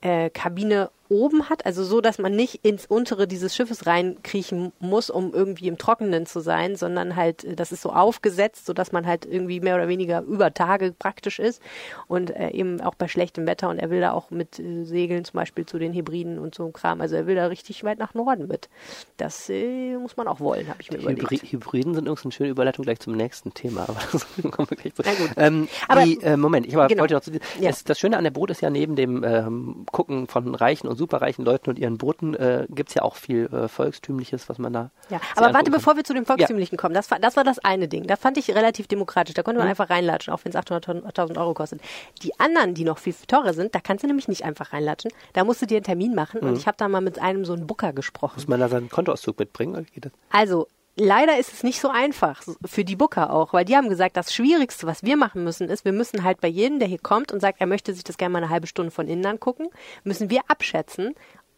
äh, Kabine oben hat, also so, dass man nicht ins untere dieses Schiffes reinkriechen muss, um irgendwie im Trockenen zu sein, sondern halt, äh, das ist so aufgesetzt, so dass man halt irgendwie mehr oder weniger über Tage praktisch ist und äh, eben auch bei schlechtem Wetter und er will da auch mit äh, Segeln zum Beispiel zu den Hybriden und so Kram, also er will da richtig weit nach Norden mit. Das äh, muss man auch wollen, habe ich mir die überlegt. Hybri Hybriden sind übrigens eine schöne Überleitung gleich zum nächsten Thema, [laughs] aber das kommen wir gleich zu. Ähm, aber, die, äh, Moment, ich aber genau. wollte noch zu, ja. das, das Schöne an der Boot ist ja neben dem ähm, Gucken von reichen und superreichen Leuten und ihren Booten äh, gibt es ja auch viel äh, Volkstümliches, was man da. Ja, aber warte, bevor wir zu dem Volkstümlichen ja. kommen, das, das war das eine Ding. Das fand ich relativ demokratisch. Da konnte man mhm. einfach reinlatschen, auch wenn es 800.000 Euro kostet. Die anderen, die noch viel teurer sind, da kannst du nämlich nicht einfach reinlatschen. Da musst du dir einen Termin machen mhm. und ich habe da mal mit einem so einen Booker gesprochen. Muss man da seinen Kontoauszug mitbringen? Also, leider ist es nicht so einfach für die Booker auch, weil die haben gesagt, das Schwierigste, was wir machen müssen, ist, wir müssen halt bei jedem, der hier kommt und sagt, er möchte sich das gerne mal eine halbe Stunde von innen angucken, müssen wir abschätzen,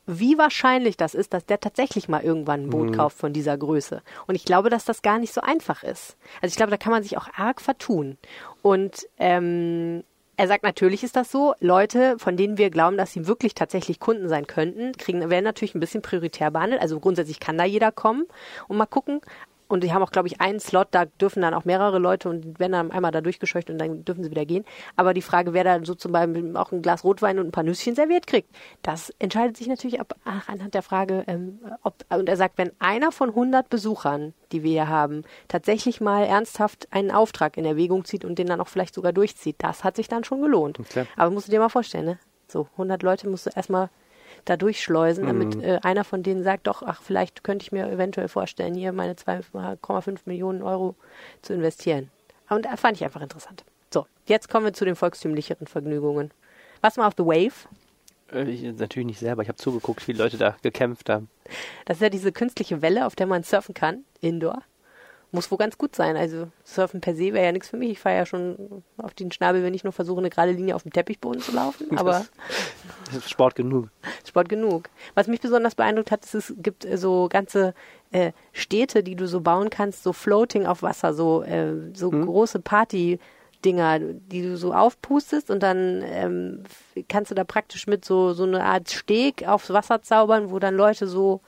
wie wahrscheinlich das ist, dass der tatsächlich mal irgendwann ein Boot mhm. kauft von dieser Größe. Und ich glaube, dass das gar nicht so einfach ist. Also ich glaube, da kann man sich auch arg vertun. Und ähm, er sagt, natürlich ist das so. Leute, von denen wir glauben, dass sie wirklich tatsächlich Kunden sein könnten, kriegen, werden natürlich ein bisschen prioritär behandelt. Also grundsätzlich kann da jeder kommen und mal gucken. Und die haben auch, glaube ich, einen Slot, da dürfen dann auch mehrere Leute und werden dann einmal da durchgescheucht und dann dürfen sie wieder gehen. Aber die Frage, wer da so zum Beispiel auch ein Glas Rotwein und ein paar Nüsschen serviert kriegt, das entscheidet sich natürlich ab, ach, anhand der Frage, ähm, ob, und er sagt, wenn einer von 100 Besuchern, die wir hier haben, tatsächlich mal ernsthaft einen Auftrag in Erwägung zieht und den dann auch vielleicht sogar durchzieht, das hat sich dann schon gelohnt. Okay. Aber musst du dir mal vorstellen, ne? So, 100 Leute musst du erstmal da durchschleusen, damit mhm. äh, einer von denen sagt, doch, ach, vielleicht könnte ich mir eventuell vorstellen, hier meine 2,5 Millionen Euro zu investieren. Und da fand ich einfach interessant. So, jetzt kommen wir zu den volkstümlicheren Vergnügungen. Was mal auf The Wave? Äh, ich, natürlich nicht selber, ich habe zugeguckt, wie Leute da gekämpft haben. Das ist ja diese künstliche Welle, auf der man surfen kann, indoor muss wohl ganz gut sein. Also Surfen per se wäre ja nichts für mich. Ich fahre ja schon auf den Schnabel, wenn ich nur versuche, eine gerade Linie auf dem Teppichboden zu laufen. Aber Sport genug. Sport genug. Was mich besonders beeindruckt hat, ist, es gibt äh, so ganze äh, Städte, die du so bauen kannst, so floating auf Wasser, so, äh, so hm. große Party. Dinger, die du so aufpustest und dann ähm, kannst du da praktisch mit so, so eine Art Steg aufs Wasser zaubern, wo dann Leute so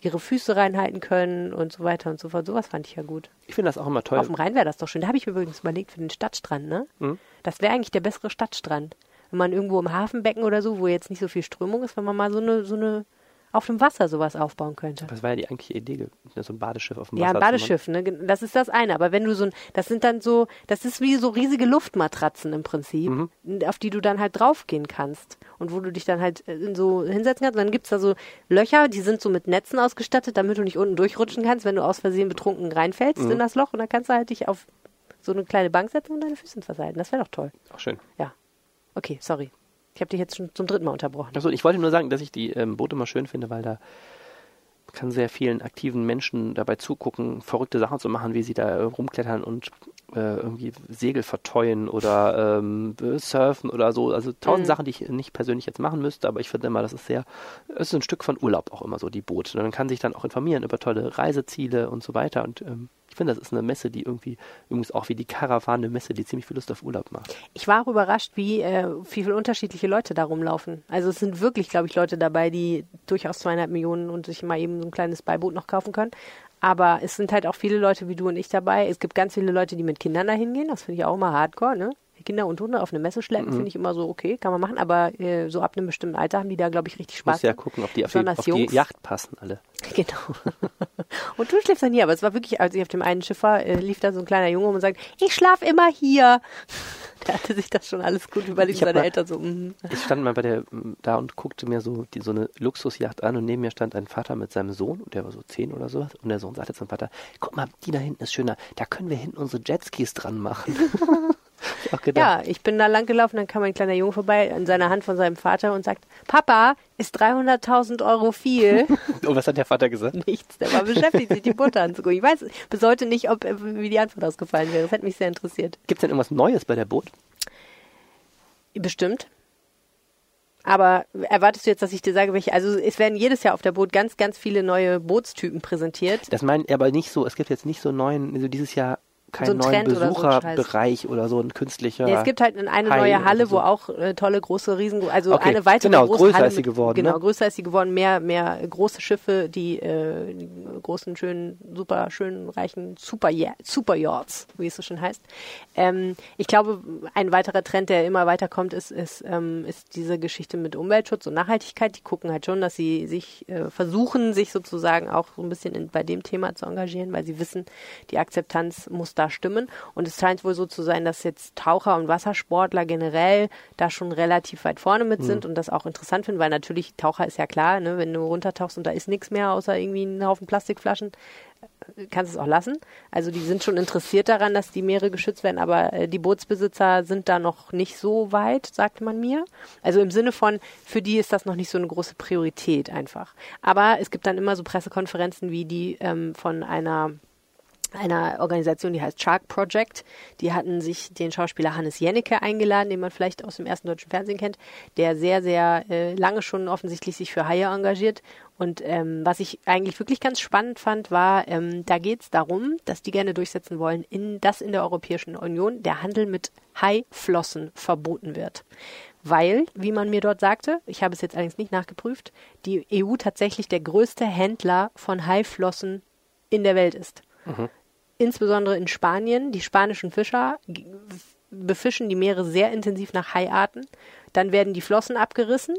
ihre Füße reinhalten können und so weiter und so fort. Sowas fand ich ja gut. Ich finde das auch immer toll. Auf dem Rhein wäre das doch schön. Da habe ich mir übrigens überlegt für den Stadtstrand, ne? Mhm. Das wäre eigentlich der bessere Stadtstrand. Wenn man irgendwo im Hafenbecken oder so, wo jetzt nicht so viel Strömung ist, wenn man mal so eine, so eine auf dem Wasser sowas aufbauen könnte. Das war ja die eigentliche Idee, so ein Badeschiff auf dem Wasser. Ja, ein Badeschiff, ne? Das ist das eine. Aber wenn du so ein, das sind dann so, das ist wie so riesige Luftmatratzen im Prinzip, mhm. auf die du dann halt draufgehen kannst und wo du dich dann halt äh, so hinsetzen kannst. Und dann gibt's da so Löcher, die sind so mit Netzen ausgestattet, damit du nicht unten durchrutschen kannst, wenn du aus Versehen betrunken reinfällst mhm. in das Loch und dann kannst du halt dich auf so eine kleine Bank setzen und deine Füße versalten. Das wäre doch toll. Auch schön. Ja. Okay, sorry. Ich habe dich jetzt schon zum dritten Mal unterbrochen. Achso, ich wollte nur sagen, dass ich die ähm, Boote mal schön finde, weil da kann sehr vielen aktiven Menschen dabei zugucken, verrückte Sachen zu machen, wie sie da rumklettern und irgendwie Segel verteuen oder ähm, surfen oder so. Also tausend mhm. Sachen, die ich nicht persönlich jetzt machen müsste, aber ich finde immer, das ist sehr, es ist ein Stück von Urlaub auch immer so, die Boote. Und man kann sich dann auch informieren über tolle Reiseziele und so weiter und ähm, finde, das ist eine Messe, die irgendwie, übrigens auch wie die Karawane Messe, die ziemlich viel Lust auf Urlaub macht. Ich war auch überrascht, wie, äh, wie viele unterschiedliche Leute da rumlaufen. Also es sind wirklich, glaube ich, Leute dabei, die durchaus zweieinhalb Millionen und sich mal eben so ein kleines Beiboot noch kaufen können. Aber es sind halt auch viele Leute wie du und ich dabei. Es gibt ganz viele Leute, die mit Kindern da hingehen. Das finde ich auch immer hardcore, ne? Kinder und Hunde auf eine Messe schleppen, mhm. finde ich immer so okay, kann man machen, aber äh, so ab einem bestimmten Alter haben die da, glaube ich, richtig Spaß. Muss ja gucken, ob die auf, die auf die Yacht passen alle. [laughs] Genau. und du schläfst dann hier, aber es war wirklich, als ich auf dem einen Schiff war, äh, lief da so ein kleiner Junge und sagt, ich schlaf immer hier. [laughs] Der hatte sich das schon alles gut überlegt, seine mal, Eltern so. Mm. Ich stand mal bei der da und guckte mir so die, so eine Luxusjacht an und neben mir stand ein Vater mit seinem Sohn und der war so zehn oder sowas und der Sohn sagte zum Vater, guck mal, die da hinten ist schöner, da können wir hinten unsere Jetskis dran machen. [laughs] ich. Ja, ich bin da lang gelaufen, dann kam ein kleiner Junge vorbei in seiner Hand von seinem Vater und sagt, Papa, ist 300.000 Euro viel? [laughs] Und was hat der Vater gesagt? Nichts, der war beschäftigt, sich die Butter anzugucken. Ich weiß bis heute nicht, ob, wie die Antwort ausgefallen wäre. Das hätte mich sehr interessiert. Gibt es denn irgendwas Neues bei der Boot? Bestimmt. Aber erwartest du jetzt, dass ich dir sage, welche? Also es werden jedes Jahr auf der Boot ganz, ganz viele neue Bootstypen präsentiert. Das meinen aber nicht so, es gibt jetzt nicht so neuen, also dieses Jahr keinen So neuen Trend oder so Besucherbereich oder so ein künstlicher. Nee, es gibt halt eine Hai neue Halle, so. wo auch äh, tolle große Riesen, also Okay, eine weitere genau, große größer Halle ist sie geworden, Genau, ne? größer ist sie geworden, mehr mehr große Schiffe, die, äh, die großen schönen, super schönen reichen Super Super Yachts, wie es so schön heißt. Ähm, ich glaube, ein weiterer Trend, der immer weiter kommt, ist ist ähm, ist diese Geschichte mit Umweltschutz und Nachhaltigkeit. Die gucken halt schon, dass sie sich äh, versuchen, sich sozusagen auch so ein bisschen in, bei dem Thema zu engagieren, weil sie wissen, die Akzeptanz muss da stimmen. Und es scheint wohl so zu sein, dass jetzt Taucher und Wassersportler generell da schon relativ weit vorne mit sind und das auch interessant finden, weil natürlich Taucher ist ja klar, ne, wenn du runtertauchst und da ist nichts mehr außer irgendwie ein Haufen Plastikflaschen, äh, kannst es auch lassen. Also die sind schon interessiert daran, dass die Meere geschützt werden, aber äh, die Bootsbesitzer sind da noch nicht so weit, sagte man mir. Also im Sinne von, für die ist das noch nicht so eine große Priorität einfach. Aber es gibt dann immer so Pressekonferenzen wie die ähm, von einer einer Organisation, die heißt Shark Project. Die hatten sich den Schauspieler Hannes Jennecke eingeladen, den man vielleicht aus dem ersten deutschen Fernsehen kennt, der sehr, sehr äh, lange schon offensichtlich sich für Haie engagiert. Und ähm, was ich eigentlich wirklich ganz spannend fand, war, ähm, da geht es darum, dass die gerne durchsetzen wollen, in, dass in der Europäischen Union der Handel mit Haiflossen verboten wird. Weil, wie man mir dort sagte, ich habe es jetzt allerdings nicht nachgeprüft, die EU tatsächlich der größte Händler von Haiflossen in der Welt ist insbesondere in Spanien, die spanischen Fischer befischen die Meere sehr intensiv nach Haiarten. Dann werden die Flossen abgerissen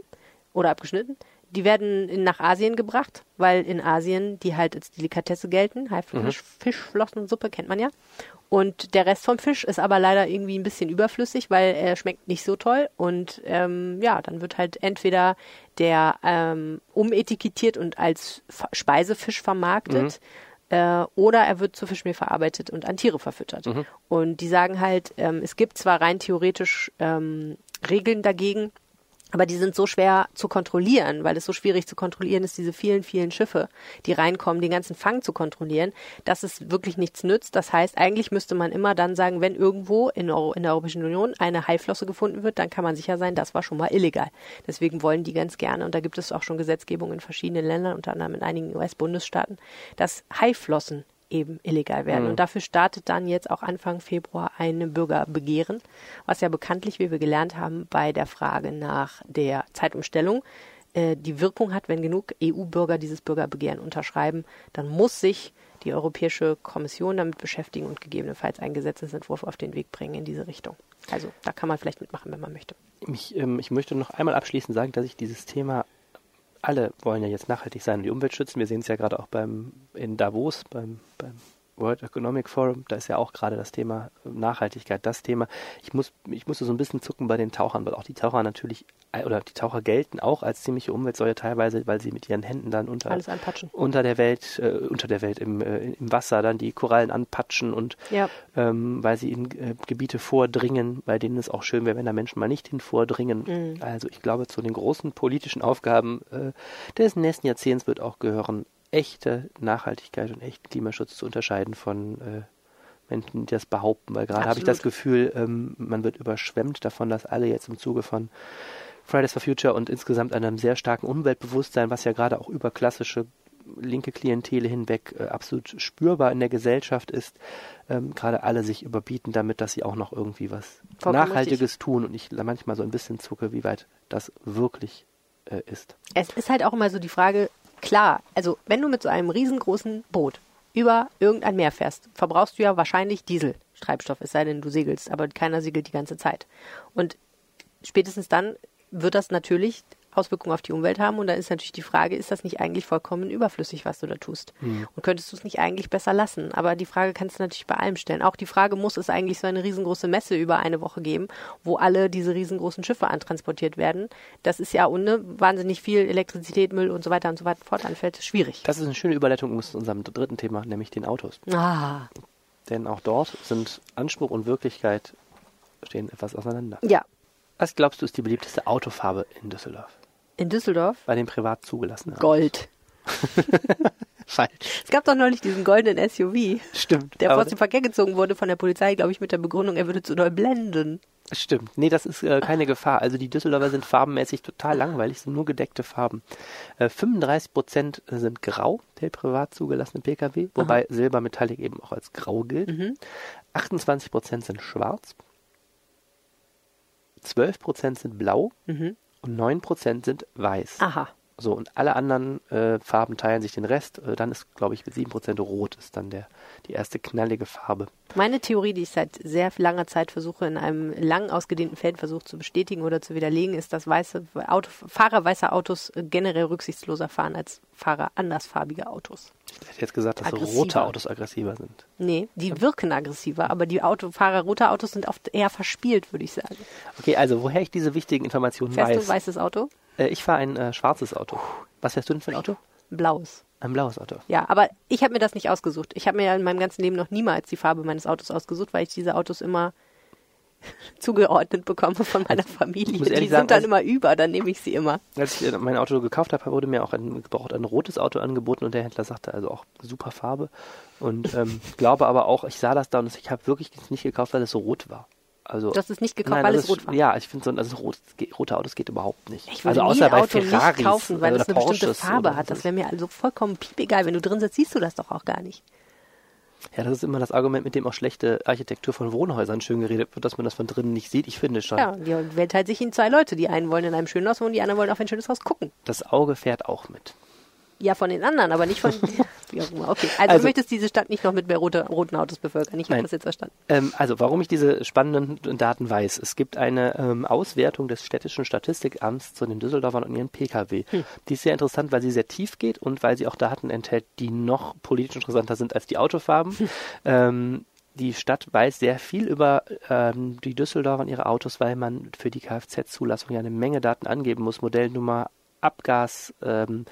oder abgeschnitten. Die werden in, nach Asien gebracht, weil in Asien die halt als Delikatesse gelten. Haifisch, Fischflossensuppe kennt man ja. Und der Rest vom Fisch ist aber leider irgendwie ein bisschen überflüssig, weil er schmeckt nicht so toll. Und ähm, ja, dann wird halt entweder der ähm, umetikettiert und als F Speisefisch vermarktet äh, oder er wird zu Fischmehl verarbeitet und an Tiere verfüttert. Und die sagen halt, ähm, es gibt zwar rein theoretisch ähm, Regeln dagegen, aber die sind so schwer zu kontrollieren, weil es so schwierig zu kontrollieren ist, diese vielen, vielen Schiffe, die reinkommen, den ganzen Fang zu kontrollieren, dass es wirklich nichts nützt. Das heißt, eigentlich müsste man immer dann sagen, wenn irgendwo in, Euro, in der Europäischen Union eine Haiflosse gefunden wird, dann kann man sicher sein, das war schon mal illegal. Deswegen wollen die ganz gerne, und da gibt es auch schon Gesetzgebung in verschiedenen Ländern, unter anderem in einigen US-Bundesstaaten, dass Haiflossen eben illegal werden. Und dafür startet dann jetzt auch Anfang Februar ein Bürgerbegehren, was ja bekanntlich, wie wir gelernt haben, bei der Frage nach der Zeitumstellung äh, die Wirkung hat, wenn genug EU-Bürger dieses Bürgerbegehren unterschreiben, dann muss sich die Europäische Kommission damit beschäftigen und gegebenenfalls einen Gesetzesentwurf auf den Weg bringen in diese Richtung. Also da kann man vielleicht mitmachen, wenn man möchte. Ich, ähm, ich möchte noch einmal abschließend sagen, dass ich dieses Thema, alle wollen ja jetzt nachhaltig sein und die Umwelt schützen. Wir sehen es ja gerade auch beim in Davos, beim, beim World Economic Forum, da ist ja auch gerade das Thema Nachhaltigkeit das Thema. Ich muss, ich musste so ein bisschen zucken bei den Tauchern, weil auch die Taucher natürlich, äh, oder die Taucher gelten auch als ziemliche Umweltsäure teilweise, weil sie mit ihren Händen dann unter, unter der Welt, äh, unter der Welt im, äh, im Wasser dann die Korallen anpatschen und Ja. ähm, weil sie in äh, Gebiete vordringen, bei denen es auch schön wäre, wenn da Menschen mal nicht hin vordringen. Mhm. Also ich glaube, zu den großen politischen Aufgaben äh, des nächsten Jahrzehnts wird auch gehören, echte Nachhaltigkeit und echten Klimaschutz zu unterscheiden von äh, Menschen, die das behaupten, weil gerade habe ich das. Gefühl, ähm, man wird überschwemmt davon, dass alle jetzt im Zuge von Fridays for Future und insgesamt einem sehr starken Umweltbewusstsein, was ja gerade auch über klassische linke Klientele hinweg äh, absolut spürbar in der Gesellschaft ist, ähm, gerade alle sich überbieten damit, dass sie auch noch irgendwie was Vollkommen Nachhaltiges tun und ich manchmal so ein bisschen zucke, wie weit das wirklich äh, ist. Es ist halt auch immer so die Frage, klar, also wenn du mit so einem riesengroßen Boot über irgendein Meer fährst, verbrauchst du ja wahrscheinlich Dieseltreibstoff, es sei denn, du segelst, aber keiner segelt die ganze Zeit. Und spätestens dann wird das natürlich Auswirkungen auf die Umwelt haben und dann ist natürlich die Frage, ist das nicht eigentlich vollkommen überflüssig, was du da tust? Und könntest du es nicht eigentlich besser lassen? Aber die Frage kannst du natürlich bei allem stellen. Auch die Frage, muss es eigentlich so eine riesengroße Messe über eine Woche geben, wo alle diese riesengroßen Schiffe antransportiert werden? Das ist ja ohne wahnsinnig viel Elektrizität, Müll und so weiter und so weiter fort anfällt. Schwierig. Das ist eine schöne Überleitung zu unserem dritten Thema, nämlich den Autos. Ah, Denn auch dort sind Anspruch und Wirklichkeit stehen etwas auseinander. Ja. Was glaubst du ist die beliebteste Autofarbe in Düsseldorf? In Düsseldorf? Bei den privat zugelassenen. Gold. [laughs] Falsch. Es gab doch neulich diesen goldenen SUV, Stimmt. der vor dem Verkehr gezogen wurde von der Polizei, glaube ich, mit der Begründung, er würde zu doll blenden. Stimmt. Nee, das ist äh, keine Gefahr. Also die Düsseldorfer sind farbenmäßig total langweilig, sind nur gedeckte Farben. Äh, 35 Prozent sind grau, der privat zugelassene Pkw, wobei Silber Metallic eben auch als grau gilt. 28 Prozent sind schwarz. 12 Prozent sind blau Mhm. Und 9 Prozent sind weiß. Aha. So, und alle anderen äh, Farben teilen sich den Rest. Äh, dann ist, glaube ich, mit 7% rot ist dann der, die erste knallige Farbe. Meine Theorie, die ich seit sehr langer Zeit versuche, in einem lang ausgedehnten Feldversuch zu bestätigen oder zu widerlegen, ist, dass weiße Auto, Fahrer weißer Autos äh, generell rücksichtsloser fahren als Fahrer andersfarbiger Autos. Ich hätte jetzt gesagt, dass Aggressiver. rote Autos aggressiver sind. Nee, die wirken aggressiver, aber die Autofahrer roter Autos sind oft eher verspielt, würde ich sagen. Okay, also woher ich diese wichtigen Informationen Fährst weiß. du weißes Auto? Äh, ich fahre ein äh, schwarzes Auto. Was fährst du denn für ein Auto? Blaues. Ein blaues Auto. Ja, aber ich habe mir das nicht ausgesucht. Ich habe mir in meinem ganzen Leben noch niemals die Farbe meines Autos ausgesucht, weil ich diese Autos immer [laughs] zugeordnet bekomme von meiner Familie. Die ehrlich sind sagen, dann immer über, dann nehme ich sie immer. Als ich äh, mein Auto gekauft habe, wurde mir auch ein gebraucht ein rotes Auto angeboten und der Händler sagte also auch super Farbe. Und ähm, [laughs] glaube aber auch, ich sah das da und ich habe wirklich das nicht gekauft, weil es so rot war. Also, Du hast es nicht gekauft, Nein, weil das es rot ist- war. Ja, ich finde so, also rot, rote Autos geht überhaupt nicht. Ich würde also außer ein bei Auto Ferraris nicht kaufen, weil es eine bestimmte Porsches Farbe oder hat. Das wäre mir also vollkommen piepegal. Wenn du drin sitzt, siehst du das doch auch gar nicht. Ja, das ist immer das Argument, mit dem auch schlechte Architektur von Wohnhäusern schön geredet wird, dass man das von drinnen nicht sieht. Ich finde schon, Ja, die Welt teilt sich in zwei Leute. Die einen wollen in einem schönen Haus wohnen, die anderen wollen auf ein schönes Haus gucken. das Auge fährt auch mit. Ja, von den anderen, aber nicht von. [laughs] wie auch immer. Okay, also, Also- du möchtest diese Stadt nicht noch mit mehr rote, roten Autos bevölkern. Ich habe das jetzt verstanden. Ähm, also, warum ich diese spannenden Daten weiß. Es gibt eine ähm, Auswertung des städtischen Statistikamts zu den Düsseldorfern und ihren Pkw. Hm. Die ist sehr interessant, weil sie sehr tief geht und weil sie auch Daten enthält, die noch politisch interessanter sind als die Autofarben. Hm. ähm, die Stadt weiß sehr viel über ähm, die Düsseldorfer und ihre Autos, weil man für die Kfz-Zulassung ja eine Menge Daten angeben muss. Modellnummer, Abgas, ähm,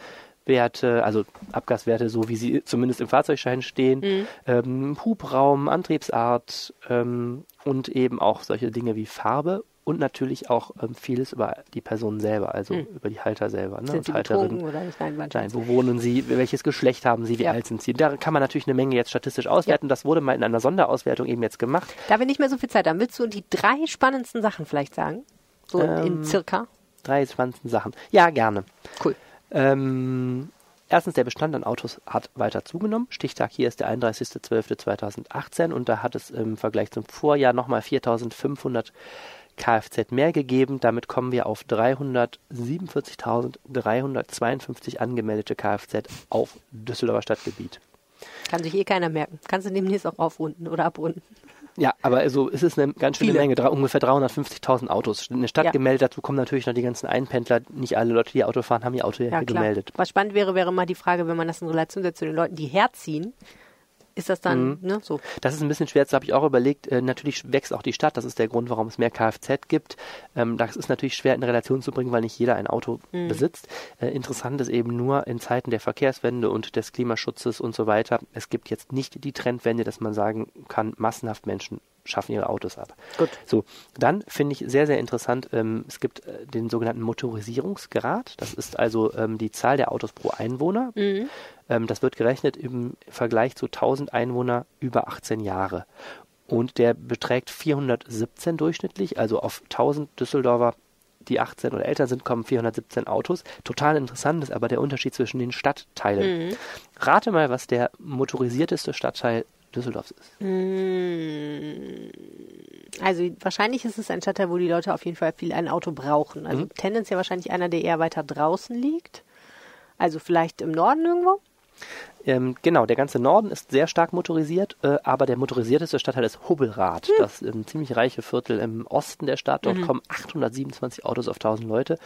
Werte, also Abgaswerte, so wie sie zumindest im Fahrzeugschein stehen, ähm, Hubraum, Antriebsart ähm, und eben auch solche Dinge wie Farbe und natürlich auch ähm, vieles über die Person selber, also über die Halter selber. Ne? Und Halterinnen. Nein, Nein, wo wohnen sie, welches Geschlecht haben sie, wie Ja. alt sind sie? Da kann man natürlich eine Menge jetzt statistisch auswerten. Das wurde mal in einer Sonderauswertung eben jetzt gemacht. Da wir nicht mehr so viel Zeit haben, willst du die drei spannendsten Sachen vielleicht sagen? So in Ähm, circa? Drei spannendsten Sachen. Ja, gerne. Cool. Ähm, erstens, der Bestand an Autos hat weiter zugenommen. Stichtag hier ist der 31.12.2018 und da hat es im Vergleich zum Vorjahr nochmal 4.500 Kfz mehr gegeben. Damit kommen wir auf 347.352 angemeldete Kfz auf Düsseldorfer Stadtgebiet. Kann sich eh keiner merken. Kannst du demnächst auch aufrunden oder abrunden. Ja, aber also es ist eine ganz schöne Viele. Menge, drei, ungefähr 350.000 Autos. Eine Stadt Ja. gemeldet, dazu kommen natürlich noch die ganzen Einpendler. Nicht alle Leute, die Auto fahren, haben ihr Auto Ja, hier gemeldet. Was spannend wäre, wäre mal die Frage, wenn man das in Relation setzt zu den Leuten, die herziehen. Ist das dann, Mhm. ne, so? Das ist ein bisschen schwer, das habe ich auch überlegt. Äh, natürlich wächst auch die Stadt, das ist der Grund, warum es mehr Kfz gibt. Ähm, das ist natürlich schwer in Relation zu bringen, weil nicht jeder ein Auto Mhm. besitzt. Äh, interessant ist eben nur in Zeiten der Verkehrswende und des Klimaschutzes und so weiter. Es gibt jetzt nicht die Trendwende, dass man sagen kann, massenhaft Menschen schaffen ihre Autos ab. Gut. So, dann finde ich sehr, sehr interessant, ähm, es gibt äh, den sogenannten Motorisierungsgrad. Das ist also ähm, die Zahl der Autos pro Einwohner. Mhm. Ähm, das wird gerechnet im Vergleich zu 1000 Einwohner über 18 Jahre. Und der beträgt 417 durchschnittlich, also auf 1000 Düsseldorfer, die 18 oder älter sind, kommen 417 Autos. Total interessant ist aber der Unterschied zwischen den Stadtteilen. Rate mal, was der motorisierteste Stadtteil Düsseldorfs ist. Mm. Also wahrscheinlich ist es ein Stadtteil, wo die Leute auf jeden Fall viel ein Auto brauchen. Also Mhm. tendenziell wahrscheinlich einer, der eher weiter draußen liegt. Also vielleicht im Norden irgendwo. Ähm, genau, der ganze Norden ist sehr stark motorisiert, äh, aber der motorisierteste Stadtteil ist Hubbelrath. Das ist ein ziemlich reiche Viertel im Osten der Stadt. Dort kommen 827 Autos auf 1000 Leute.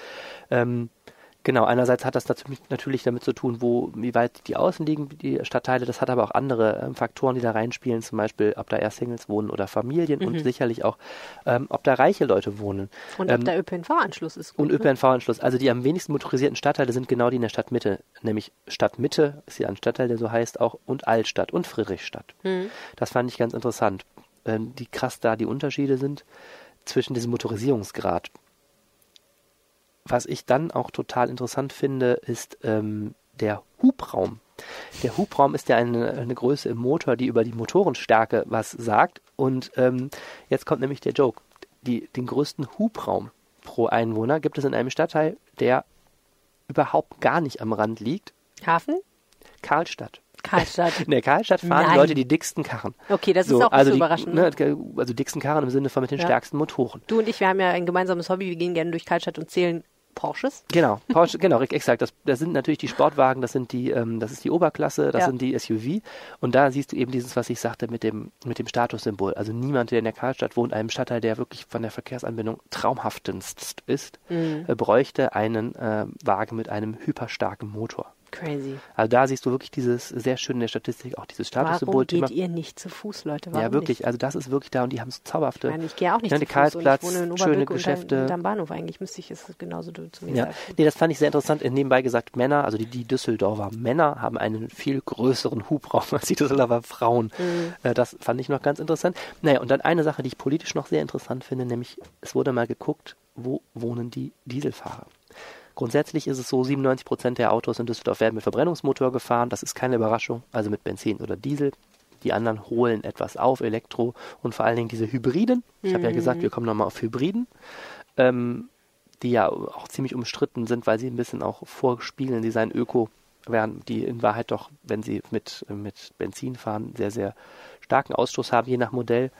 Ähm, genau, einerseits hat das natürlich damit zu tun, wo, wie weit die außen liegen, die Stadtteile. Das hat aber auch andere ähm, Faktoren, die da reinspielen, zum Beispiel, ob da eher Singles wohnen oder Familien und sicherlich auch, ähm, ob da reiche Leute wohnen. Und Ähm, ob der ÖPNV-Anschluss ist. und gut, ne? ÖPNV-Anschluss. Also die am wenigsten motorisierten Stadtteile sind genau die in der Stadtmitte, nämlich Stadtmitte ist ja ein Stadtteil, der so heißt auch, und Altstadt und Friedrichstadt. Mhm. Das fand ich ganz interessant, ähm, wie krass da die Unterschiede sind. zwischen diesem Motorisierungsgrad. Was ich dann auch total interessant finde, ist ähm, der Hubraum. Der Hubraum ist ja eine, eine Größe im Motor, die über die Motorenstärke was sagt. Und ähm, jetzt kommt nämlich der Joke. Die, den größten Hubraum pro Einwohner gibt es in einem Stadtteil, der überhaupt gar nicht am Rand liegt. Hafen? Karlstadt. Karlstadt. [laughs] In der Karlstadt fahren Nein. die Leute die dicksten Karren. Okay, das So, ist auch also so überraschend. Ne, also dicksten Karren im Sinne von mit den Ja. stärksten Motoren. Du und ich, wir haben ja ein gemeinsames Hobby. Wir gehen gerne durch Karlstadt und zählen Porsches. Genau, [laughs] Porsche, genau, exakt. Das, das sind natürlich die Sportwagen, das sind die, ähm, das ist die Oberklasse, das Ja. sind die SUV. Und da siehst du eben dieses, was ich sagte, mit dem, mit dem Statussymbol. Also niemand, der in der Karlstadt wohnt, einem Stadtteil, der wirklich von der Verkehrsanbindung traumhaftendst ist, Mhm. äh, bräuchte einen äh, Wagen mit einem hyperstarken Motor. Crazy. Also da siehst du wirklich dieses sehr schön in der Statistik, auch dieses Statussymbol-Thema. geht ihr nicht zu Fuß, Leute? Warum Ja, wirklich. Nicht? Also das ist wirklich da und die haben es zauberhafte. Ich, meine, ich gehe auch nicht Ja, zu Fuß und ich wohne in schöne Geschäfte. Und am Bahnhof eigentlich müsste ich es genauso zu mir Ja, sagen. nee, das fand ich sehr interessant. Nebenbei gesagt, Männer, also die, die Düsseldorfer Männer haben einen viel größeren Hubraum [laughs] als die Düsseldorfer Frauen. Mhm. Äh, Das fand ich noch ganz interessant. Naja, und dann eine Sache, die ich politisch noch sehr interessant finde, nämlich es wurde mal geguckt, wo wohnen die Dieselfahrer. Grundsätzlich ist es so, 97 Prozent der Autos in Düsseldorf werden mit Verbrennungsmotor gefahren. Das ist keine Überraschung, also mit Benzin oder Diesel. Die anderen holen etwas auf, Elektro und vor allen Dingen diese Hybriden. Ich habe ja gesagt, wir kommen nochmal auf Hybriden. Ähm, die ja auch ziemlich umstritten sind, weil sie ein bisschen auch vorspielen, sie seien öko, während die in Wahrheit doch, wenn sie mit, mit Benzin fahren, sehr, sehr starken Ausstoß haben, je nach Modell.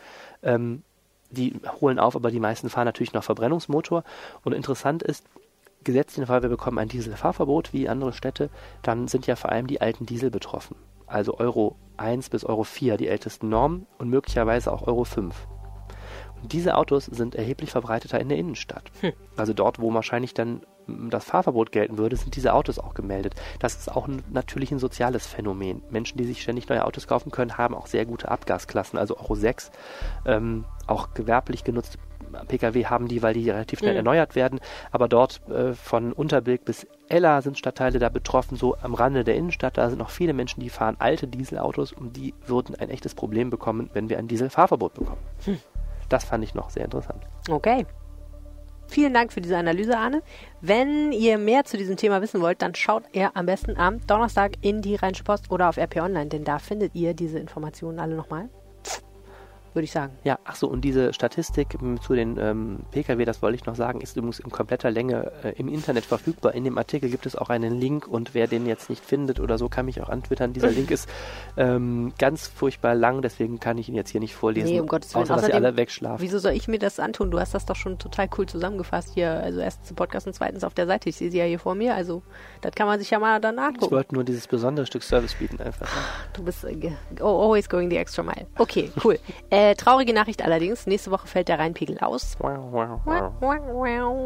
Ähm, die holen auf, aber die meisten fahren natürlich noch Verbrennungsmotor. Und interessant ist, gesetzt den Fall, wir bekommen ein Dieselfahrverbot wie andere Städte, dann sind ja vor allem die alten Diesel betroffen. Also Euro 1 bis Euro 4 die ältesten Normen und möglicherweise auch Euro 5. Und diese Autos sind erheblich verbreiteter in der Innenstadt. Also dort, wo wahrscheinlich dann mm, das Fahrverbot gelten würde, sind diese Autos auch gemeldet. Das ist auch ein, natürlich ein soziales Phänomen. Menschen, die sich ständig neue Autos kaufen können, haben auch sehr gute Abgasklassen, also Euro 6. Ähm, auch gewerblich genutzt Pkw haben die, weil die relativ schnell Mhm. erneuert werden. Aber dort äh, von Unterbilk bis Ella sind Stadtteile da betroffen, so am Rande der Innenstadt. Da sind noch viele Menschen, die fahren alte Dieselautos und die würden ein echtes Problem bekommen, wenn wir ein Dieselfahrverbot bekommen. Das fand ich noch sehr interessant. Okay. Vielen Dank für diese Analyse, Arne. Wenn ihr mehr zu diesem Thema wissen wollt, dann schaut ihr am besten am Donnerstag in die Rheinische Post oder auf RP Online, denn da findet ihr diese Informationen alle nochmal. Würde ich sagen. Ja, ach so, und diese Statistik zu den ähm, Pkw, das wollte ich noch sagen, ist übrigens in kompletter Länge äh, im Internet verfügbar. In dem Artikel gibt es auch einen Link und wer den jetzt nicht findet oder so, kann mich auch antwittern. Dieser Link ist ähm, ganz furchtbar lang, deswegen kann ich ihn jetzt hier nicht vorlesen. Nee, um Gottes Willen. Außer, dass Außerdem- alle wegschlafen. Wieso soll ich mir das antun? Du hast das doch schon total cool zusammengefasst hier. Also erstens im Podcast und zweitens auf der Seite. Ich sehe sie ja hier vor mir. Also das kann man sich ja mal dann Ich angucken. wollte nur dieses besondere Stück Service bieten einfach. Du bist äh, oh, always going the extra mile. Okay, cool. äh, [laughs] traurige Nachricht allerdings. Nächste Woche fällt der Rheinpegel aus.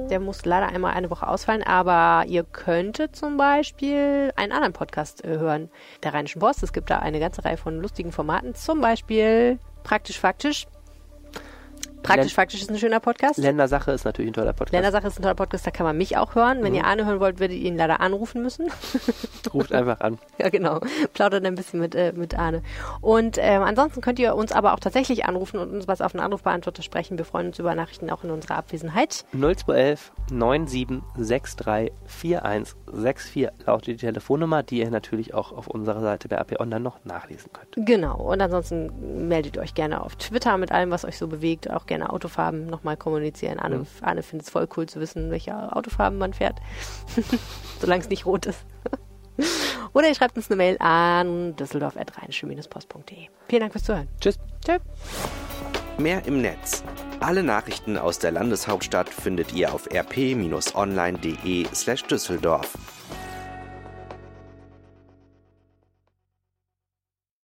Der muss leider einmal eine Woche ausfallen, aber ihr könntet zum Beispiel einen anderen Podcast äh, hören, der Rheinischen Post. Es gibt da eine ganze Reihe von lustigen Formaten, zum Beispiel Praktisch Faktisch. Praktisch Len- Faktisch ist ein schöner Podcast. Ländersache ist natürlich ein toller Podcast. Ländersache ist ein toller Podcast, da kann man mich auch hören. Wenn Mhm. ihr Arne hören wollt, werdet ihr ihn leider anrufen müssen. [laughs] Ruft einfach an. [laughs] Ja, genau. Plaudert ein bisschen mit, äh, mit Arne. Und ähm, ansonsten könnt ihr uns aber auch tatsächlich anrufen und uns was auf den Anrufbeantworter sprechen. Wir freuen uns über Nachrichten auch in unserer Abwesenheit. 0211 9763 4164 lautet die Telefonnummer, die ihr natürlich auch auf unserer Seite bei AP Online noch nachlesen könnt. Genau. Und ansonsten meldet ihr euch gerne auf Twitter mit allem, was euch so bewegt. Auch gerne Autofarben nochmal kommunizieren. Arne, Mhm. Arne findet es voll cool zu wissen, welche Autofarben man fährt. [laughs] Solange es nicht rot ist. [laughs] Oder ihr schreibt uns eine Mail an düsseldorf.rheinische-post.de. Vielen Dank fürs Zuhören. Tschüss. Tschüss. Mehr im Netz. Alle Nachrichten aus der Landeshauptstadt findet ihr auf rp-online.de slash Düsseldorf.